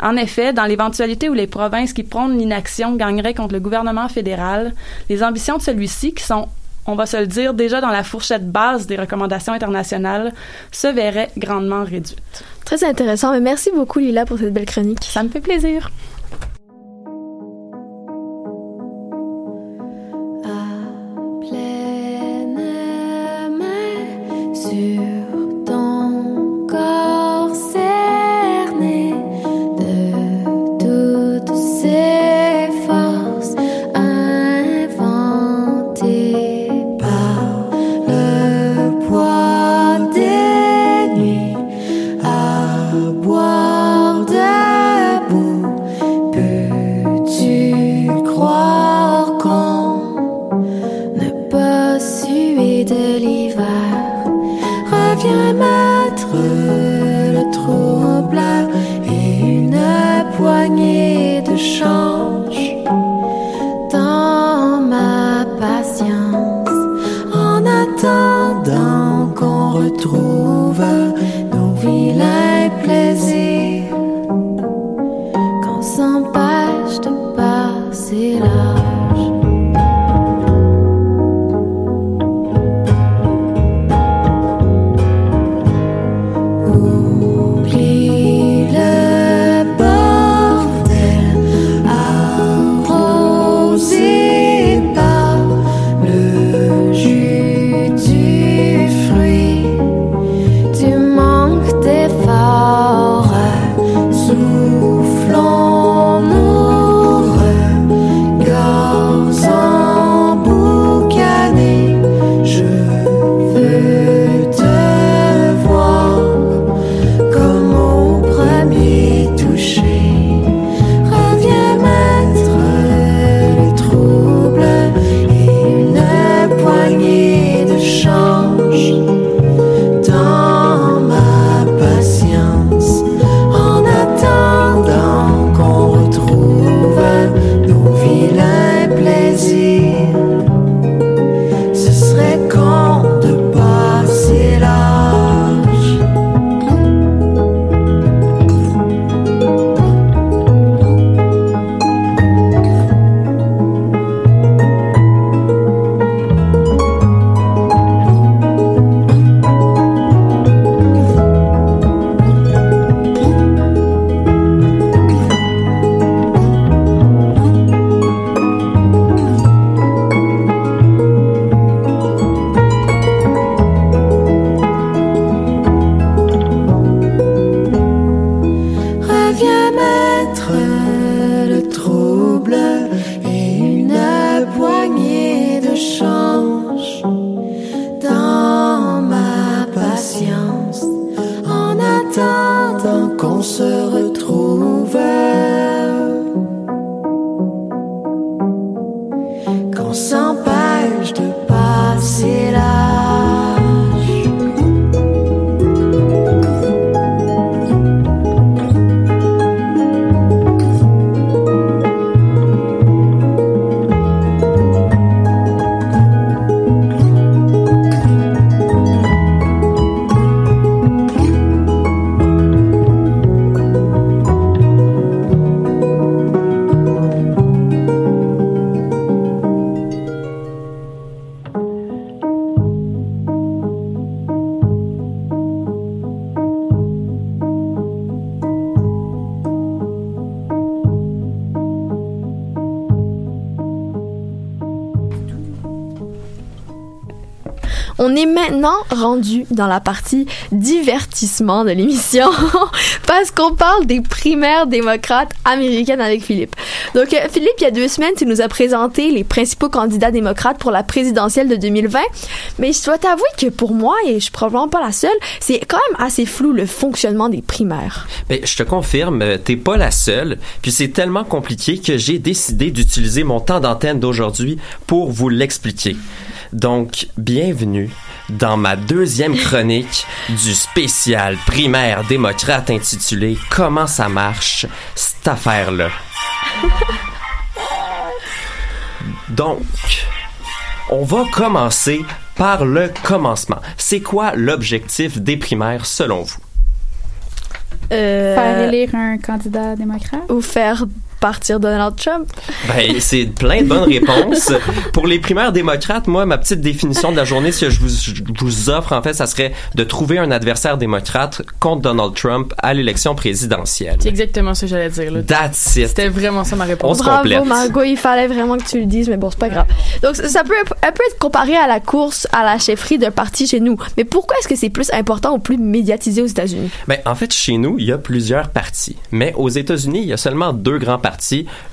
En effet, dans l'éventualité où les provinces qui prônent l'inaction gagneraient contre le gouvernement fédéral, les ambitions de celui-ci, qui sont, on va se le dire, déjà dans la fourchette basse des recommandations internationales, se verraient grandement réduites. Très intéressant, mais merci beaucoup Lila pour cette belle chronique. Ça me fait plaisir. Attendant dans la partie divertissement de l'émission [LAUGHS] parce qu'on parle des primaires démocrates américaines avec Philippe. Donc, euh, Philippe, il y a deux semaines, tu nous as présenté les principaux candidats démocrates pour la présidentielle de 2020. Mais je dois t'avouer que pour moi, et je suis probablement pas la seule, c'est quand même assez flou le fonctionnement des primaires. Ben, je te confirme, euh, t'es pas la seule. Puis c'est tellement compliqué que j'ai décidé d'utiliser mon temps d'antenne d'aujourd'hui pour vous l'expliquer. Donc, bienvenue dans ma deuxième chronique du spécial primaire démocrate intitulé Comment ça marche, cette affaire-là. Donc, on va commencer par le commencement. C'est quoi l'objectif des primaires selon vous? Euh, Faire élire un candidat démocrate? Ou faire partir Donald Trump. Ben, c'est plein de bonnes réponses. Pour les primaires démocrates, moi, ma petite définition de la journée, ce que je vous, je vous offre, en fait, ça serait de trouver un adversaire démocrate contre Donald Trump à l'élection présidentielle. C'est exactement ce que j'allais dire. Là. That's it. C'était vraiment ça ma réponse. On se Bravo complète. Margot, il fallait vraiment que tu le dises, mais bon, c'est pas grave. Donc ça peut un peu être comparé à la course à la chefferie d'un parti chez nous. Mais pourquoi est-ce que c'est plus important ou plus médiatisé aux États-Unis? Ben, en fait, chez nous, il y a plusieurs partis. Mais aux États-Unis, il y a seulement deux grands partis.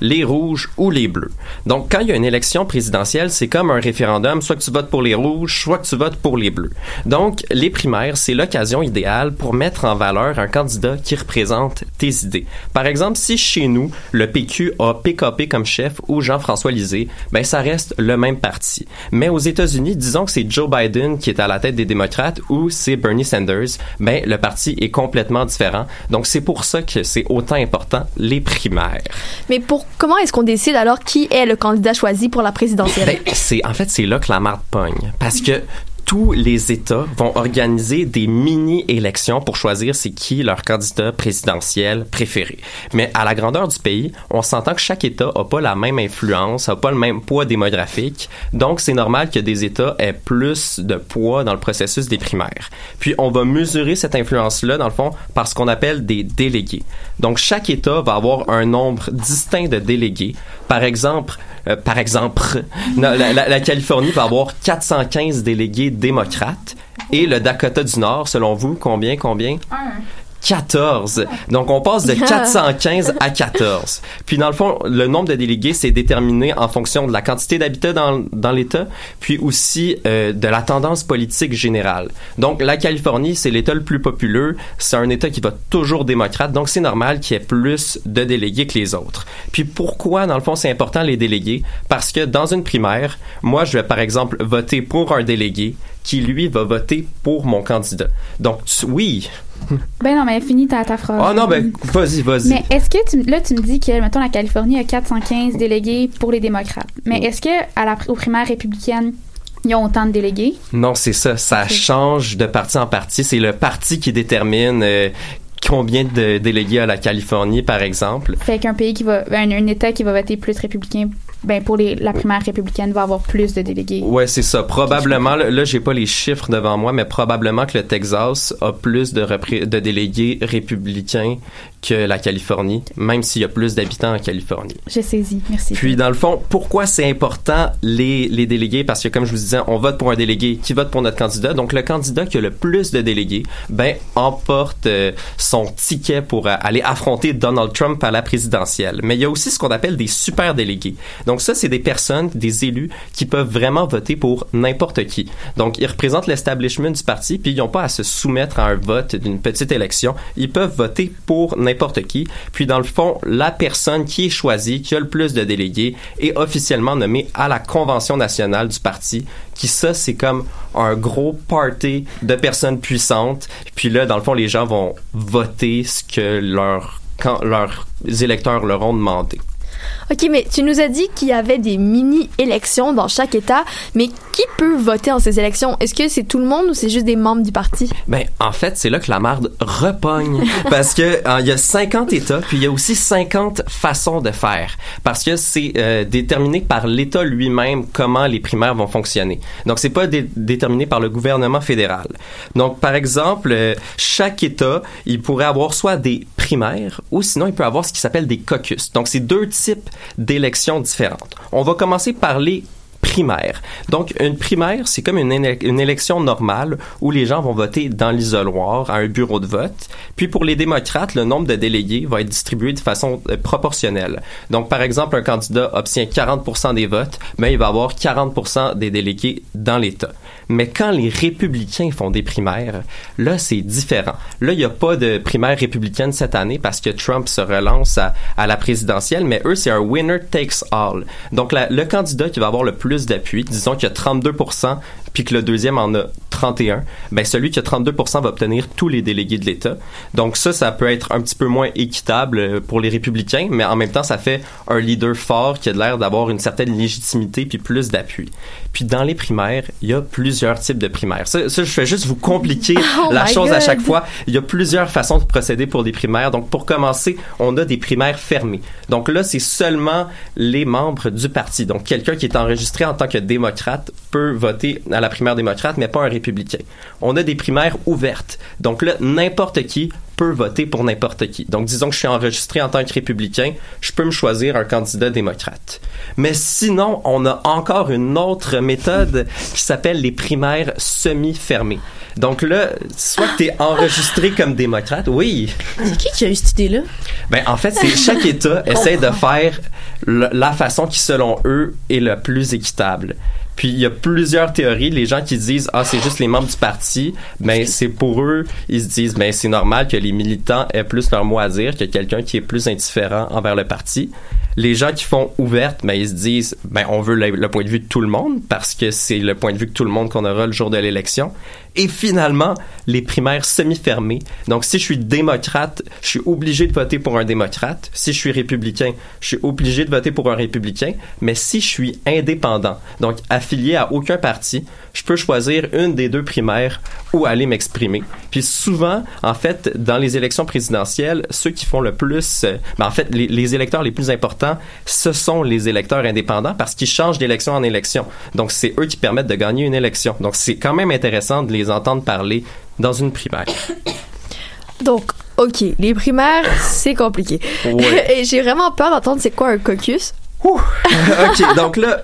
Les rouges ou les bleus. Donc, quand il y a une élection présidentielle, c'est comme un référendum, soit que tu votes pour les rouges, soit que tu votes pour les bleus. Donc, les primaires, c'est l'occasion idéale pour mettre en valeur un candidat qui représente tes idées. Par exemple, si chez nous, le PQ a PKP comme chef ou Jean-François Lisée, ben ça reste le même parti. Mais aux États-Unis, disons que c'est Joe Biden qui est à la tête des démocrates ou c'est Bernie Sanders, ben le parti est complètement différent. Donc c'est pour ça que c'est autant important les primaires. Mais pour comment est-ce qu'on décide alors qui est le candidat choisi pour la présidentielle? Ben, c'est en fait c'est là que la marde pogne parce que tous les États vont organiser des mini-élections pour choisir c'est qui leur candidat présidentiel préféré. Mais à la grandeur du pays, on s'entend que chaque État a pas la même influence, a pas le même poids démographique. Donc, c'est normal que des États aient plus de poids dans le processus des primaires. Puis, on va mesurer cette influence-là, dans le fond, par ce qu'on appelle des délégués. Donc, chaque État va avoir un nombre distinct de délégués. Par exemple, euh, par exemple, [LAUGHS] la Californie va avoir 415 délégués démocrates et le Dakota du Nord, selon vous, combien, combien? 14. Donc, on passe de [LAUGHS] 415 à 14. Puis, dans le fond, le nombre de délégués, c'est déterminé en fonction de la quantité d'habitants dans, dans l'État, puis aussi euh, de la tendance politique générale. Donc, la Californie, c'est l'État le plus populeux. C'est un État qui va toujours démocrate. Donc, c'est normal qu'il y ait plus de délégués que les autres. Puis, pourquoi, dans le fond, c'est important les délégués? Parce que dans une primaire, moi, je vais, par exemple, voter pour un délégué qui, lui, va voter pour mon candidat. Donc, tu- oui. Ben non, mais finis ta, ta phrase. Ah non, ben, vas-y, vas-y. Mais est-ce que tu, là, tu me dis que, mettons, la Californie a 415 délégués pour les démocrates. Mais est-ce que à la, aux primaires républicaines, ils ont autant de délégués? Non, c'est ça. Ça change de parti en parti. C'est le parti qui détermine euh, combien de délégués à la Californie, par exemple. Fait qu'un pays qui va, un, un État qui va voter plus républicain, ben pour les, la primaire républicaine va avoir plus de délégués. Ouais, c'est ça. Probablement, là, là, j'ai pas les chiffres devant moi, mais probablement que le Texas a plus de, repré- de délégués républicains que la Californie, même s'il y a plus d'habitants en Californie. J'ai saisi. Merci. Puis, dans le fond, pourquoi c'est important les, les délégués? Parce que, comme je vous disais, on vote pour un délégué qui vote pour notre candidat. Donc, le candidat qui a le plus de délégués, ben, emporte euh, son ticket pour euh, aller affronter Donald Trump à la présidentielle. Mais il y a aussi ce qu'on appelle des super délégués. Donc, ça, c'est des personnes, des élus qui peuvent vraiment voter pour n'importe qui. Donc, ils représentent l'establishment du parti, puis ils n'ont pas à se soumettre à un vote d'une petite élection. Ils peuvent voter pour n'importe qui. Puis, dans le fond, la personne qui est choisie, qui a le plus de délégués, est officiellement nommée à la convention nationale du parti, qui ça, c'est comme un gros party de personnes puissantes. Puis là, dans le fond, les gens vont voter ce que leurs électeurs leur ont demandé. OK, mais tu nous as dit qu'il y avait des mini-élections dans chaque État, mais qui peut voter en ces élections? Est-ce que c'est tout le monde ou c'est juste des membres du parti? Ben, en fait, c'est là que la marde repogne. [LAUGHS] parce que euh, il y a 50 États, puis il y a aussi 50 façons de faire. Parce que c'est euh, déterminé par l'État lui-même comment les primaires vont fonctionner. Donc, c'est pas dé- déterminé par le gouvernement fédéral. Donc, par exemple, euh, chaque État, il pourrait avoir soit des primaires ou sinon il peut avoir ce qui s'appelle des caucus. Donc, c'est deux types d'élections différentes. On va commencer par les primaire. Donc, une primaire, c'est comme une, une élection normale où les gens vont voter dans l'isoloir, à un bureau de vote. Puis, pour les démocrates, le nombre de délégués va être distribué de façon euh, proportionnelle. Donc, par exemple, un candidat obtient 40% des votes, mais il va avoir 40% des délégués dans l'État. Mais quand les républicains font des primaires, là, c'est différent. Là, il n'y a pas de primaire républicaine cette année parce que Trump se relance à, la présidentielle, mais eux, c'est un winner takes all. Donc, le candidat qui va avoir le plus d'appui, disons qu'il y a 32 puis que le deuxième en a 31, ben celui qui a 32 va obtenir tous les délégués de l'État. Donc ça, ça peut être un petit peu moins équitable euh, pour les républicains, mais en même temps, ça fait un leader fort qui a l'air d'avoir une certaine légitimité puis plus d'appui. Puis dans les primaires, il y a plusieurs types de primaires. Ça, ça, je fais juste vous compliquer [LAUGHS] Oh la chose à chaque fois. Il y a plusieurs façons de procéder pour des primaires. Donc pour commencer, on a des primaires fermées. Donc là, c'est seulement les membres du parti. Donc quelqu'un qui est enregistré en tant que démocrate peut voter à la primaire démocrate, mais pas un républicain. On a des primaires ouvertes. Donc là, n'importe qui peux voter pour n'importe qui. Donc, disons que je suis enregistré en tant que républicain, je peux me choisir un candidat démocrate. Mais sinon, on a encore une autre méthode qui s'appelle les primaires semi-fermées. Donc là, soit que tu es enregistré comme démocrate, oui. C'est qui qui a eu cette idée-là? Ben, en fait, c'est chaque État [LAUGHS] essaie de faire le- la façon qui, selon eux, est la plus équitable. Puis il y a plusieurs théories. Les gens qui disent ah c'est juste les membres du parti, ben c'est pour eux ils se disent ben c'est normal que les militants aient plus leur mot à dire que quelqu'un qui est plus indifférent envers le parti. Les gens qui font ouverte, ben ils se disent ben on veut le, point de vue de tout le monde parce que c'est le point de vue de tout le monde qu'on aura le jour de l'élection. Et finalement, les primaires semi-fermées. Donc, si je suis démocrate, je suis obligé de voter pour un démocrate. Si je suis républicain, je suis obligé de voter pour un républicain. Mais si je suis indépendant, donc affilié à aucun parti, je peux choisir une des deux primaires où aller m'exprimer. Puis souvent, en fait, dans les élections présidentielles, ceux qui font le plus, euh, ben, en fait, les électeurs les plus importants, ce sont les électeurs indépendants parce qu'ils changent d'élection en élection. Donc, c'est eux qui permettent de gagner une élection. Donc, c'est quand même intéressant de les entendre parler dans une primaire. [COUGHS] Donc, OK, les primaires, c'est compliqué. Ouais. [LAUGHS] Et j'ai vraiment peur d'entendre c'est quoi un caucus. [LAUGHS] OK, donc là,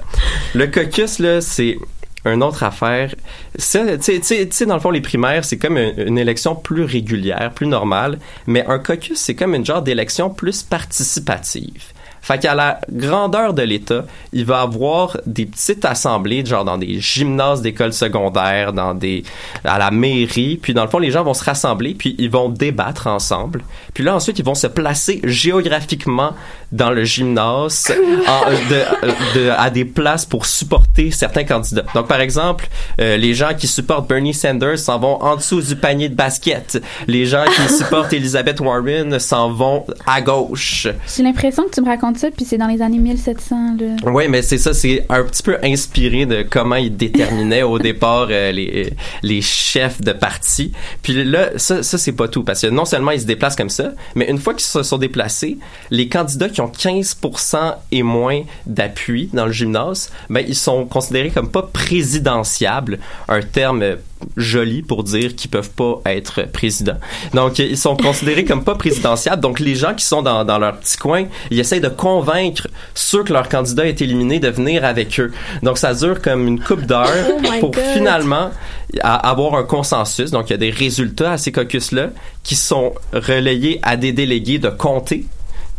le caucus, là, c'est une autre affaire. Ça, Tu sais- tu sais, tu sais, dans le fond, les primaires, c'est comme une, une élection plus régulière, plus normale, mais un caucus, c'est comme une genre d'élection plus participative. Fait qu'à la grandeur de l'État, il va avoir des petites assemblées, genre dans des gymnases d'écoles secondaires, dans des, à la mairie, puis dans le fond, les gens vont se rassembler, puis ils vont débattre ensemble. Puis là, ensuite, ils vont se placer géographiquement dans le gymnase, en- de- de- à des places pour supporter certains candidats. Donc, par exemple, euh, les gens qui supportent Bernie Sanders s'en vont en dessous du panier de basket. Les gens qui [LAUGHS] supportent Elizabeth Warren s'en vont à gauche. J'ai l'impression que tu me racontes ça, puis c'est dans les années 1700, là. Oui, mais c'est ça, c'est un petit peu inspiré de comment ils déterminaient au départ euh, les, les chefs de parti. Puis là, ça, ça c'est pas tout, parce que non seulement ils se déplacent comme ça, mais une fois qu'ils se sont déplacés, les candidats qui ont 15% et moins d'appui dans le gymnase, ben ils sont considérés comme pas présidentiables, un terme euh, joli pour dire qu'ils peuvent pas être présidents. Donc, ils sont considérés comme pas présidentiables. Donc, les gens qui sont dans, dans leur petit coin, ils essayent de convaincre ceux que leur candidat est éliminé de venir avec eux. Donc, ça dure comme une coupe d'heures Oh pour God. finalement à- avoir un consensus. Donc, il y a des résultats à ces caucus-là qui sont relayés à des délégués de comté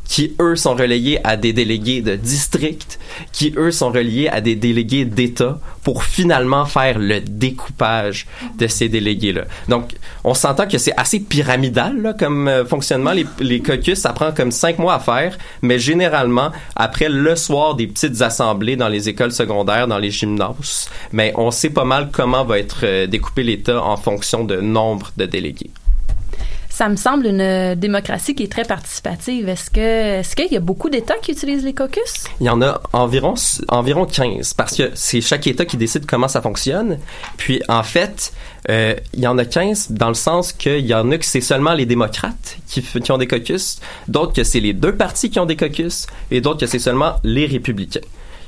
qui eux sont relayés à des délégués de district, qui eux sont reliés à des délégués d'État pour finalement faire le découpage de ces délégués-là. Donc, on s'entend que c'est assez pyramidal là, comme euh, fonctionnement. Les, les caucus, ça prend comme cinq mois à faire, mais généralement, après le soir des petites assemblées dans les écoles secondaires, dans les gymnases, mais on sait pas mal comment va être euh, découpé l'État en fonction de nombre de délégués. Ça me semble une euh, démocratie qui est très participative. Est-ce que est-ce qu'il y a beaucoup d'États qui utilisent les caucus? Il y en a environ, environ 15 parce que c'est chaque État qui décide comment ça fonctionne. Puis en fait, euh, il y en a 15 dans le sens qu'il y en a que c'est seulement les démocrates qui, ont des caucus, d'autres que c'est les deux partis qui ont des caucus et d'autres que c'est seulement les républicains.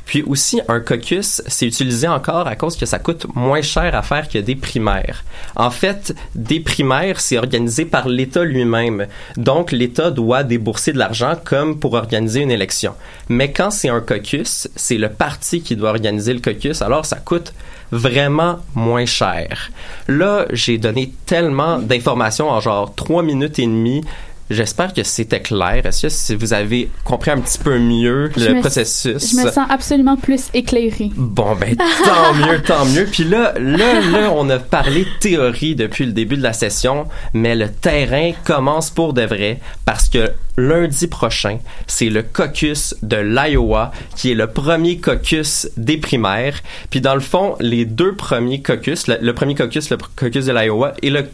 Puis aussi, un caucus, c'est utilisé encore à cause que ça coûte moins cher à faire que des primaires. En fait, des primaires, c'est organisé par l'État lui-même. Donc, l'État doit débourser de l'argent comme pour organiser une élection. Mais quand c'est un caucus, c'est le parti qui doit organiser le caucus, alors ça coûte vraiment moins cher. Là, j'ai donné tellement d'informations en genre trois minutes et demie. J'espère que c'était clair. Est-ce que si vous avez compris un petit peu mieux Je le processus? Je me sens absolument plus éclairée. Bon, ben, tant mieux, tant mieux. Puis là, là, là, on a parlé théorie depuis le début de la session, mais le terrain commence pour de vrai parce que lundi prochain, c'est le caucus de l'Iowa qui est le premier caucus des primaires. Puis dans le fond, les deux premiers caucus, le, le premier caucus, le caucus de l'Iowa et le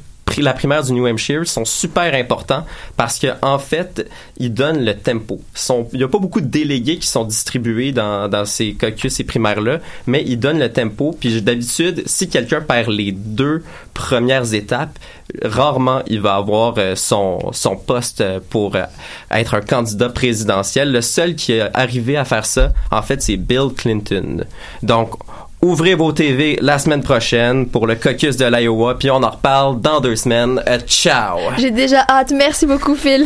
la primaire du New Hampshire sont super importants parce que en fait, ils donnent le tempo. Il n'y a pas beaucoup de délégués qui sont distribués dans, dans ces caucus et primaires-là, mais ils donnent le tempo. Puis d'habitude, si quelqu'un perd les deux premières étapes, rarement il va avoir euh, son, son poste euh, pour euh, être un candidat présidentiel. Le seul qui est arrivé à faire ça, en fait, c'est Bill Clinton. Donc, ouvrez vos TV la semaine prochaine pour le caucus de l'Iowa, puis on en reparle dans deux semaines. Euh, ciao! J'ai déjà hâte. Merci beaucoup, Phil.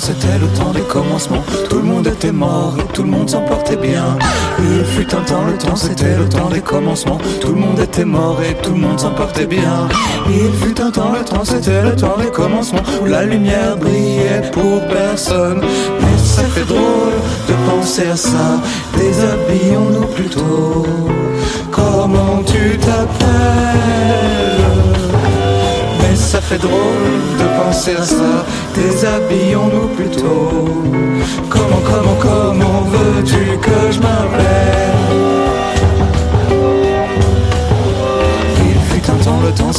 C'était le temps des commencements. Tout le monde était mort et tout le monde s'en portait bien. Il fut un temps, le temps c'était le temps des commencements. Tout le monde était mort et tout le monde s'en portait bien. Il fut un temps, le temps c'était le temps des commencements. Où la lumière brillait pour personne. Mais ça fait drôle de penser à ça. Déshabillons-nous plutôt. Comment tu t'appelles? Fait drôle de penser à ça. Déshabillons-nous plutôt. Comment, comment, comment veux-tu que je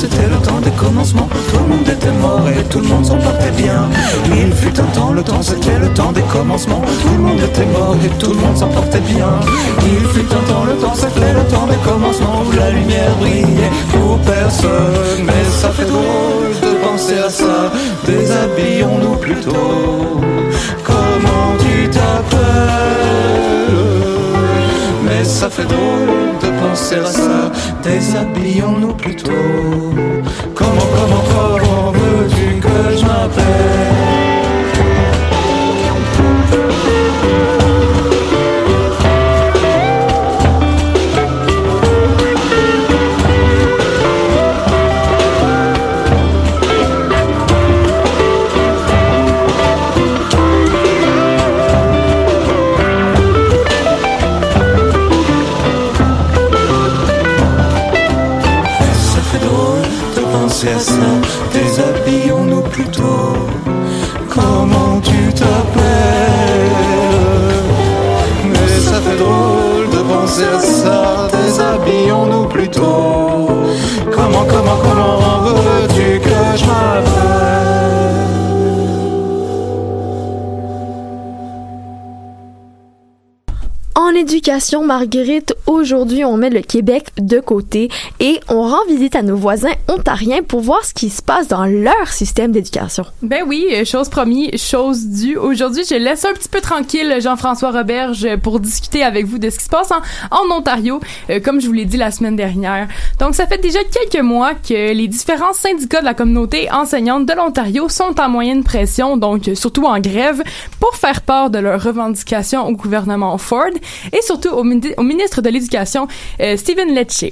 c'était le temps des commencements. Tout le monde était mort et tout le monde s'en portait bien. Il fut un temps, le temps c'était le temps des commencements. Tout le monde était mort et tout le monde s'en portait bien. Il fut un temps, le temps c'était le temps des commencements où la lumière brillait pour personne. Mais ça fait drôle de penser à ça. Déshabillons-nous plutôt. Comment tu t'appelles? Mais ça fait drôle penser à ça. Déshabillons-nous plutôt. Comment, comment, comment veux-tu que je m'appelle? Marguerite, aujourd'hui, on met le Québec de côté et on rend visite à nos voisins ontariens pour voir ce qui se passe dans leur système d'éducation. Ben oui, euh, chose promis, chose due. Aujourd'hui, je laisse un petit peu tranquille Jean-François Roberge pour discuter avec vous de ce qui se passe en, Ontario, euh, comme je vous l'ai dit la semaine dernière. Donc, ça fait déjà quelques mois que les différents syndicats de la communauté enseignante de l'Ontario sont en moyenne pression, donc euh, surtout en grève, pour faire part de leurs revendications au gouvernement Ford et surtout au, mini- au ministre de l'Éducation, Stephen Lecce.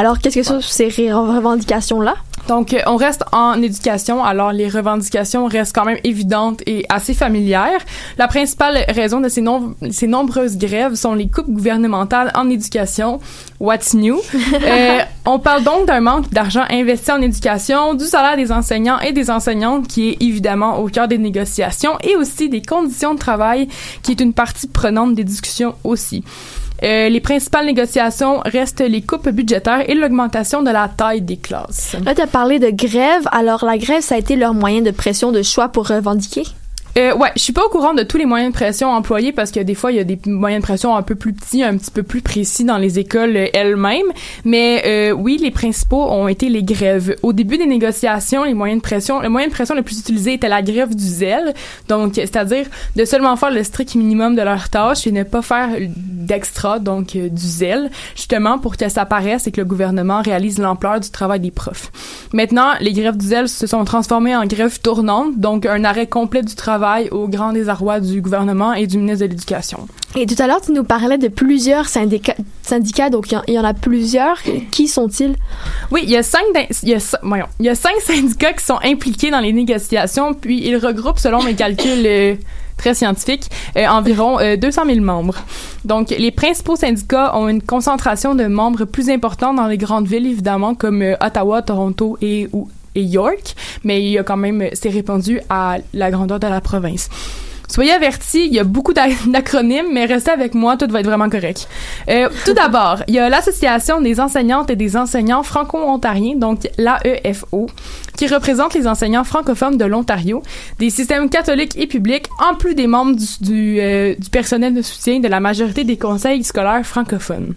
Alors, qu'est-ce que sont ces revendications-là? Donc, euh, on reste en éducation, alors les revendications restent quand même évidentes et assez familières. La principale raison de ces nombreuses grèves sont les coupes gouvernementales en éducation. What's new? [LAUGHS] Euh, on parle donc d'un manque d'argent investi en éducation, du salaire des enseignants et des enseignantes qui est évidemment au cœur des négociations et aussi des conditions de travail qui est une partie prenante des discussions aussi. Euh, les principales négociations restent les coupes budgétaires et l'augmentation de la taille des classes. Là, tu as parlé de grève. Alors, la grève, ça a été leur moyen de pression de choix pour revendiquer? Euh, ouais, je suis pas au courant de tous les moyens de pression employés parce que des fois il y a des moyens de pression un peu plus petits, un petit peu plus précis dans les écoles euh, elles-mêmes. Mais euh, oui, les principaux ont été les grèves. Au début des négociations, les moyens de pression, le moyen de pression le plus utilisé était la grève du zèle, donc c'est-à-dire de seulement faire le strict minimum de leur tâche et ne pas faire d'extra, donc euh, du zèle, justement pour que ça paraisse et que le gouvernement réalise l'ampleur du travail des profs. Maintenant, les grèves du zèle se sont transformées en grèves tournantes, donc un arrêt complet du travail au grand désarroi du gouvernement et du ministre de l'Éducation. Et tout à l'heure, tu nous parlais de plusieurs syndica- syndicats, donc il y en- il y, en a plusieurs. Qui sont-ils? Oui, il y a cinq, il y a, voyons, il y a cinq [LAUGHS] syndicats qui sont impliqués dans les négociations, puis ils regroupent, selon mes calculs euh, très scientifiques, euh, environ euh, 200 000 membres. Donc, les principaux syndicats ont une concentration de membres plus importante dans les grandes villes, évidemment, comme euh, Ottawa, Toronto et, ou, et York, mais il y a quand même, c'est répandu à la grandeur de la province. soyez avertis, il y a beaucoup d'a- [LAUGHS] d'acronymes, mais restez avec moi, tout va être vraiment correct. Euh, tout [LAUGHS] d'abord, il y a l'Association des enseignantes et des enseignants franco-ontariens, donc l'AEFO, qui représente les enseignants francophones de l'Ontario, des systèmes catholiques et publics, en plus des membres du, du, euh, du personnel de soutien de la majorité des conseils scolaires francophones.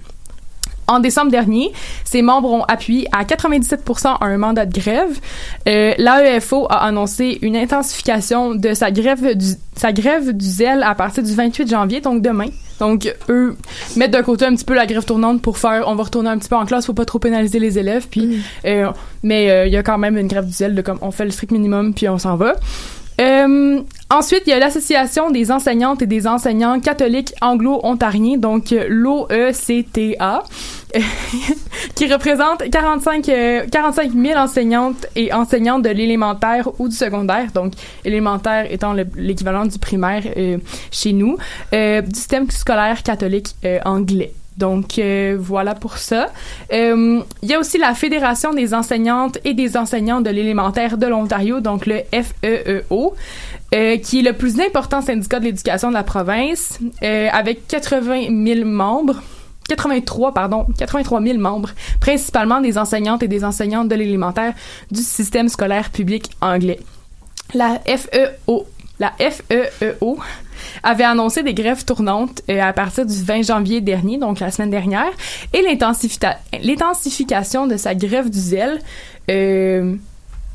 En décembre dernier, ses membres ont appuyé à 97% un mandat de grève. Euh, L'AEFO a annoncé une intensification de sa grève du, sa grève du zèle à partir du 28 janvier, donc demain. Donc, eux mettent d'un côté un petit peu la grève tournante pour faire, on va retourner un petit peu en classe, faut pas trop pénaliser les élèves, puis, euh, mais euh, il y a quand même une grève du zèle de comme, on fait le strict minimum, puis on s'en va. Euh, ensuite, il y a l'Association des enseignantes et des enseignants catholiques anglo-ontariens, donc euh, l'OECTA, [LAUGHS] qui représente 45, euh, 45 000 enseignantes et enseignantes de l'élémentaire ou du secondaire, donc élémentaire étant le- l'équivalent du primaire euh, chez nous, euh, du système scolaire catholique anglais. Donc euh, voilà pour ça. Euh, Il y a aussi la Fédération des enseignantes et des enseignants de l'élémentaire de l'Ontario, donc le FEEO, euh, qui est le plus important syndicat de l'éducation de la province, avec 80 000 membres. 83, pardon, 83 000 membres, principalement des enseignantes et des enseignantes de l'élémentaire du système scolaire public anglais. La FEO, la FEEO avait annoncé des grèves tournantes euh, à partir du 20 janvier dernier, donc la semaine dernière, et l'intensification de sa grève du zèle euh,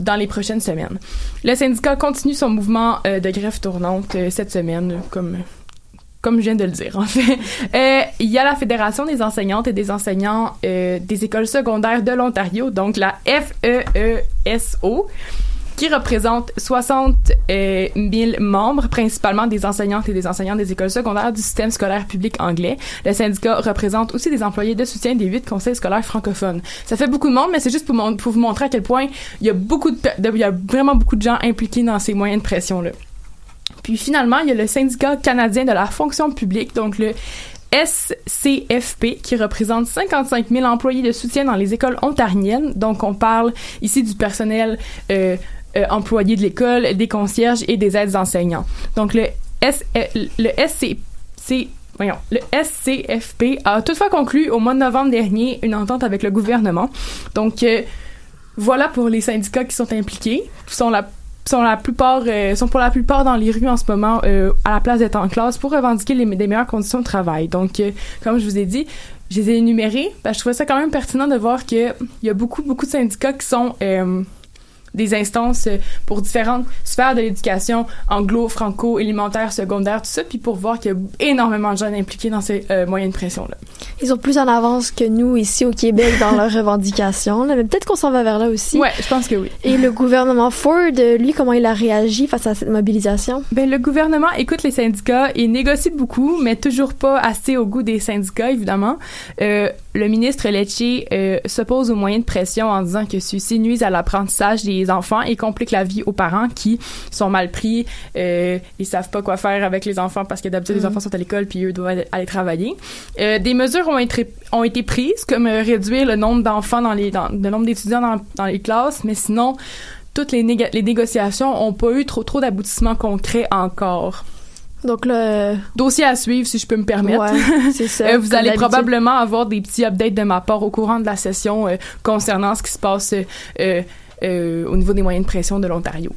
dans les prochaines semaines. Le syndicat continue son mouvement euh, de grève tournante cette semaine, comme comme je viens de le dire, en fait. Il y a la Fédération des enseignantes et des enseignants des écoles secondaires de l'Ontario, donc la FEESO, qui représente 60 euh, 000 membres, principalement des enseignantes et des enseignants des écoles secondaires du système scolaire public anglais. Le syndicat représente aussi des employés de soutien des huit conseils scolaires francophones. Ça fait beaucoup de monde, mais c'est juste pour, vous montrer à quel point il y a beaucoup de, il y a vraiment beaucoup de gens impliqués dans ces moyens de pression-là. Puis finalement, il y a le syndicat canadien de la fonction publique, donc le SCFP, qui représente 55 000 employés de soutien dans les écoles ontariennes. Donc on parle ici du personnel euh, euh, employé de l'école, des concierges et des aides enseignants. Donc le, SCFP a toutefois conclu au mois de novembre dernier une entente avec le gouvernement. Donc, euh, voilà pour les syndicats qui sont impliqués, qui sont la sont la plupart euh, sont pour la plupart dans les rues en ce moment euh, à la place d'être en classe pour revendiquer les, des meilleures conditions de travail. Donc euh, comme je vous ai dit, je les ai énumérés. je trouvais ça quand même pertinent de voir que il y a beaucoup beaucoup de syndicats qui sont euh, des instances euh, pour différentes sphères de l'éducation, anglo, franco, élémentaire, secondaire, tout ça, puis pour voir qu'il y a énormément de jeunes impliqués dans ces euh, moyens de pression-là. Ils sont plus en avance que nous ici au Québec dans leurs [LAUGHS] revendications. là, mais peut-être qu'on s'en va vers là aussi. Ouais, je pense que oui. Et le gouvernement Ford, euh, lui, comment il a réagi face à cette mobilisation? Ben, le gouvernement écoute les syndicats et négocie beaucoup, mais toujours pas assez au goût des syndicats, évidemment. Euh, le ministre Lecce euh, s'oppose aux moyens de pression en disant que ceux-ci nuisent à l'apprentissage des enfants et compliquent la vie aux parents qui sont mal pris, euh, ils savent pas quoi faire avec les enfants parce que d'habitude les Mhm. enfants sont à l'école puis eux doivent aller travailler. Euh, des mesures ont été ont été prises comme euh, réduire le nombre d'enfants dans les dans, le nombre d'étudiants dans, dans les classes, mais sinon toutes les, négociations ont pas eu trop trop d'aboutissements concrets encore. Donc là, dossier à suivre si je peux me permettre. Ouais, c'est ça, [LAUGHS] Euh, vous allez probablement avoir des petits updates de ma part au courant de la session euh, concernant ce qui se passe euh, au niveau des moyens de pression de l'Ontario.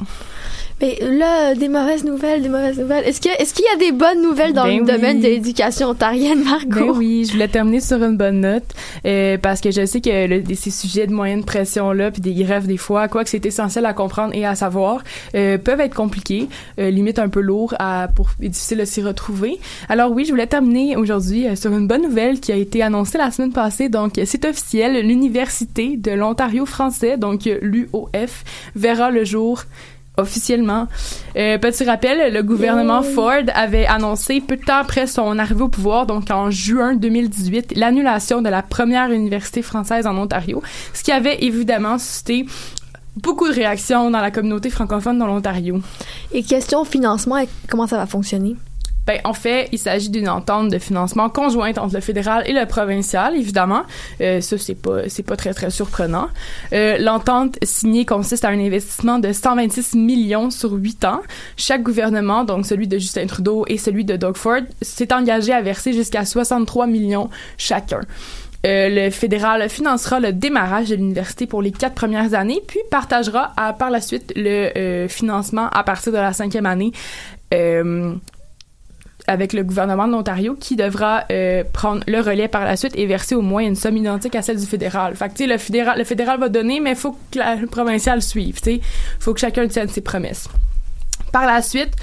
Mais là, des mauvaises nouvelles, des mauvaises nouvelles. Est-ce que, est-ce qu'il y a des bonnes nouvelles dans Ben le domaine de l'éducation ontarienne, Margot? Ben oui, je voulais terminer sur une bonne note euh, parce que je sais que le- ces sujets de moyenne pression là, puis des grèves des fois, quoi que c'est essentiel à comprendre et à savoir, euh, peuvent être compliqués, euh, limite un peu lourds à pour et difficile de s'y retrouver. Alors oui, je voulais terminer aujourd'hui euh, sur une bonne nouvelle qui a été annoncée la semaine passée. Donc c'est officiel, l'université de l'Ontario français, donc euh, l'UOF, verra le jour officiellement. Euh, petit rappel, le gouvernement Yay! Ford avait annoncé peu de temps après son arrivée au pouvoir, donc en juin 2018, l'annulation de la première université française en Ontario, ce qui avait évidemment suscité beaucoup de réactions dans la communauté francophone dans l'Ontario. Et question financement, comment ça va fonctionner? Ben, en fait, il s'agit d'une entente de financement conjointe entre le fédéral et le provincial, évidemment. Euh, ça, c'est pas, très, très surprenant. Euh, l'entente signée consiste à un investissement de 126 millions sur 8 ans. Chaque gouvernement, donc celui de Justin Trudeau et celui de Doug Ford, s'est engagé à verser jusqu'à 63 millions chacun. Euh, le fédéral financera le démarrage de l'université pour les quatre premières années, puis partagera par la suite le financement à partir de la cinquième année avec le gouvernement de l'Ontario qui devra euh, prendre le relais par la suite et verser au moins une somme identique à celle du fédéral. Fait que, le fédéral, le fédéral va donner, mais il faut que la- le provincial suive, sais. faut que chacun tienne ses promesses. Par la suite,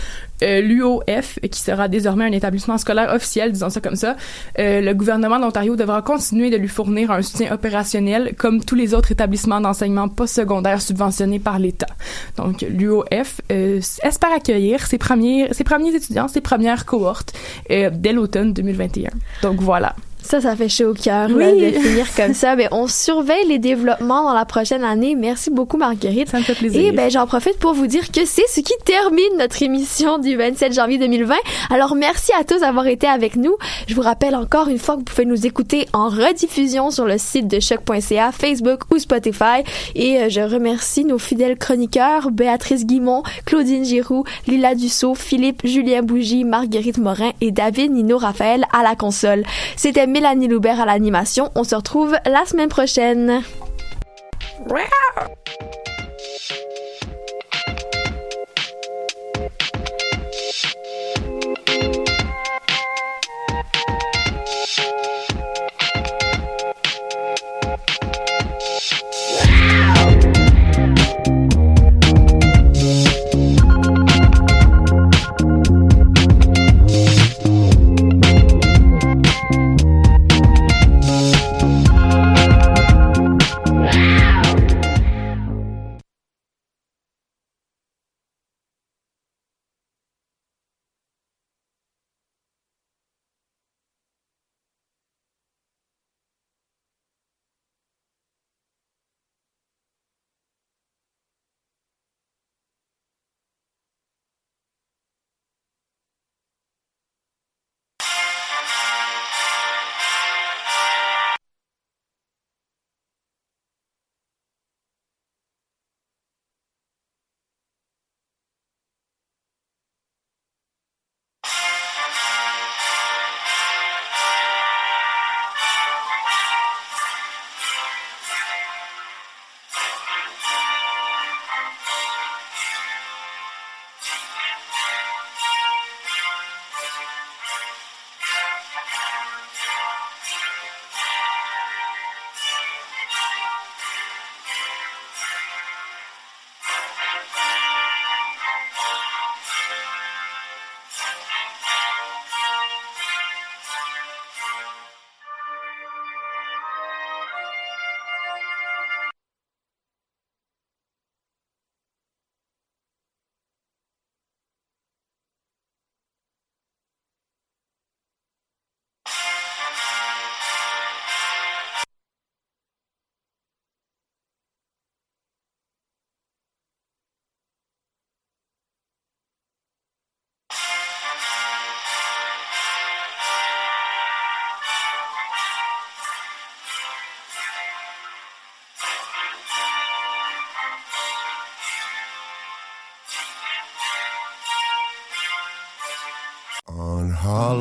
euh, l'UOF, qui sera désormais un établissement scolaire officiel, disons ça comme ça, euh, le gouvernement d'Ontario devra continuer de lui fournir un soutien opérationnel comme tous les autres établissements d'enseignement postsecondaire subventionnés par l'État. Donc, l'UOF euh, espère accueillir ses premiers, ses premiers étudiants, ses premières cohortes euh, dès l'automne 2021. Donc, voilà. Ça, ça fait chaud au cœur Oui. là, de finir comme ça. Mais on surveille les développements dans la prochaine année. Merci beaucoup, Marguerite. Ça me fait plaisir. Et ben, j'en profite pour vous dire que c'est ce qui termine notre émission du 27 janvier 2020. Alors, merci à tous d'avoir été avec nous. Je vous rappelle encore une fois que vous pouvez nous écouter en rediffusion sur le site de choc.ca, Facebook ou Spotify. Et euh, je remercie nos fidèles chroniqueurs, Béatrice Guimont, Claudine Giroux, Lila Dussault, Philippe Julien Bougie, Marguerite Morin et David Nino Raphaël à la console. C'était Mélanie Loubert à l'animation. On se retrouve la semaine prochaine.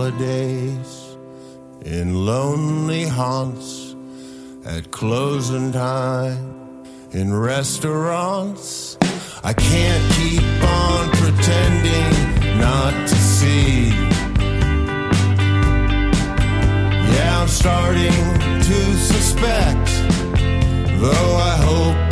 Holidays, in lonely haunts, at closing time, in restaurants, I can't keep on pretending not to see. Yeah, I'm starting to suspect, though I hope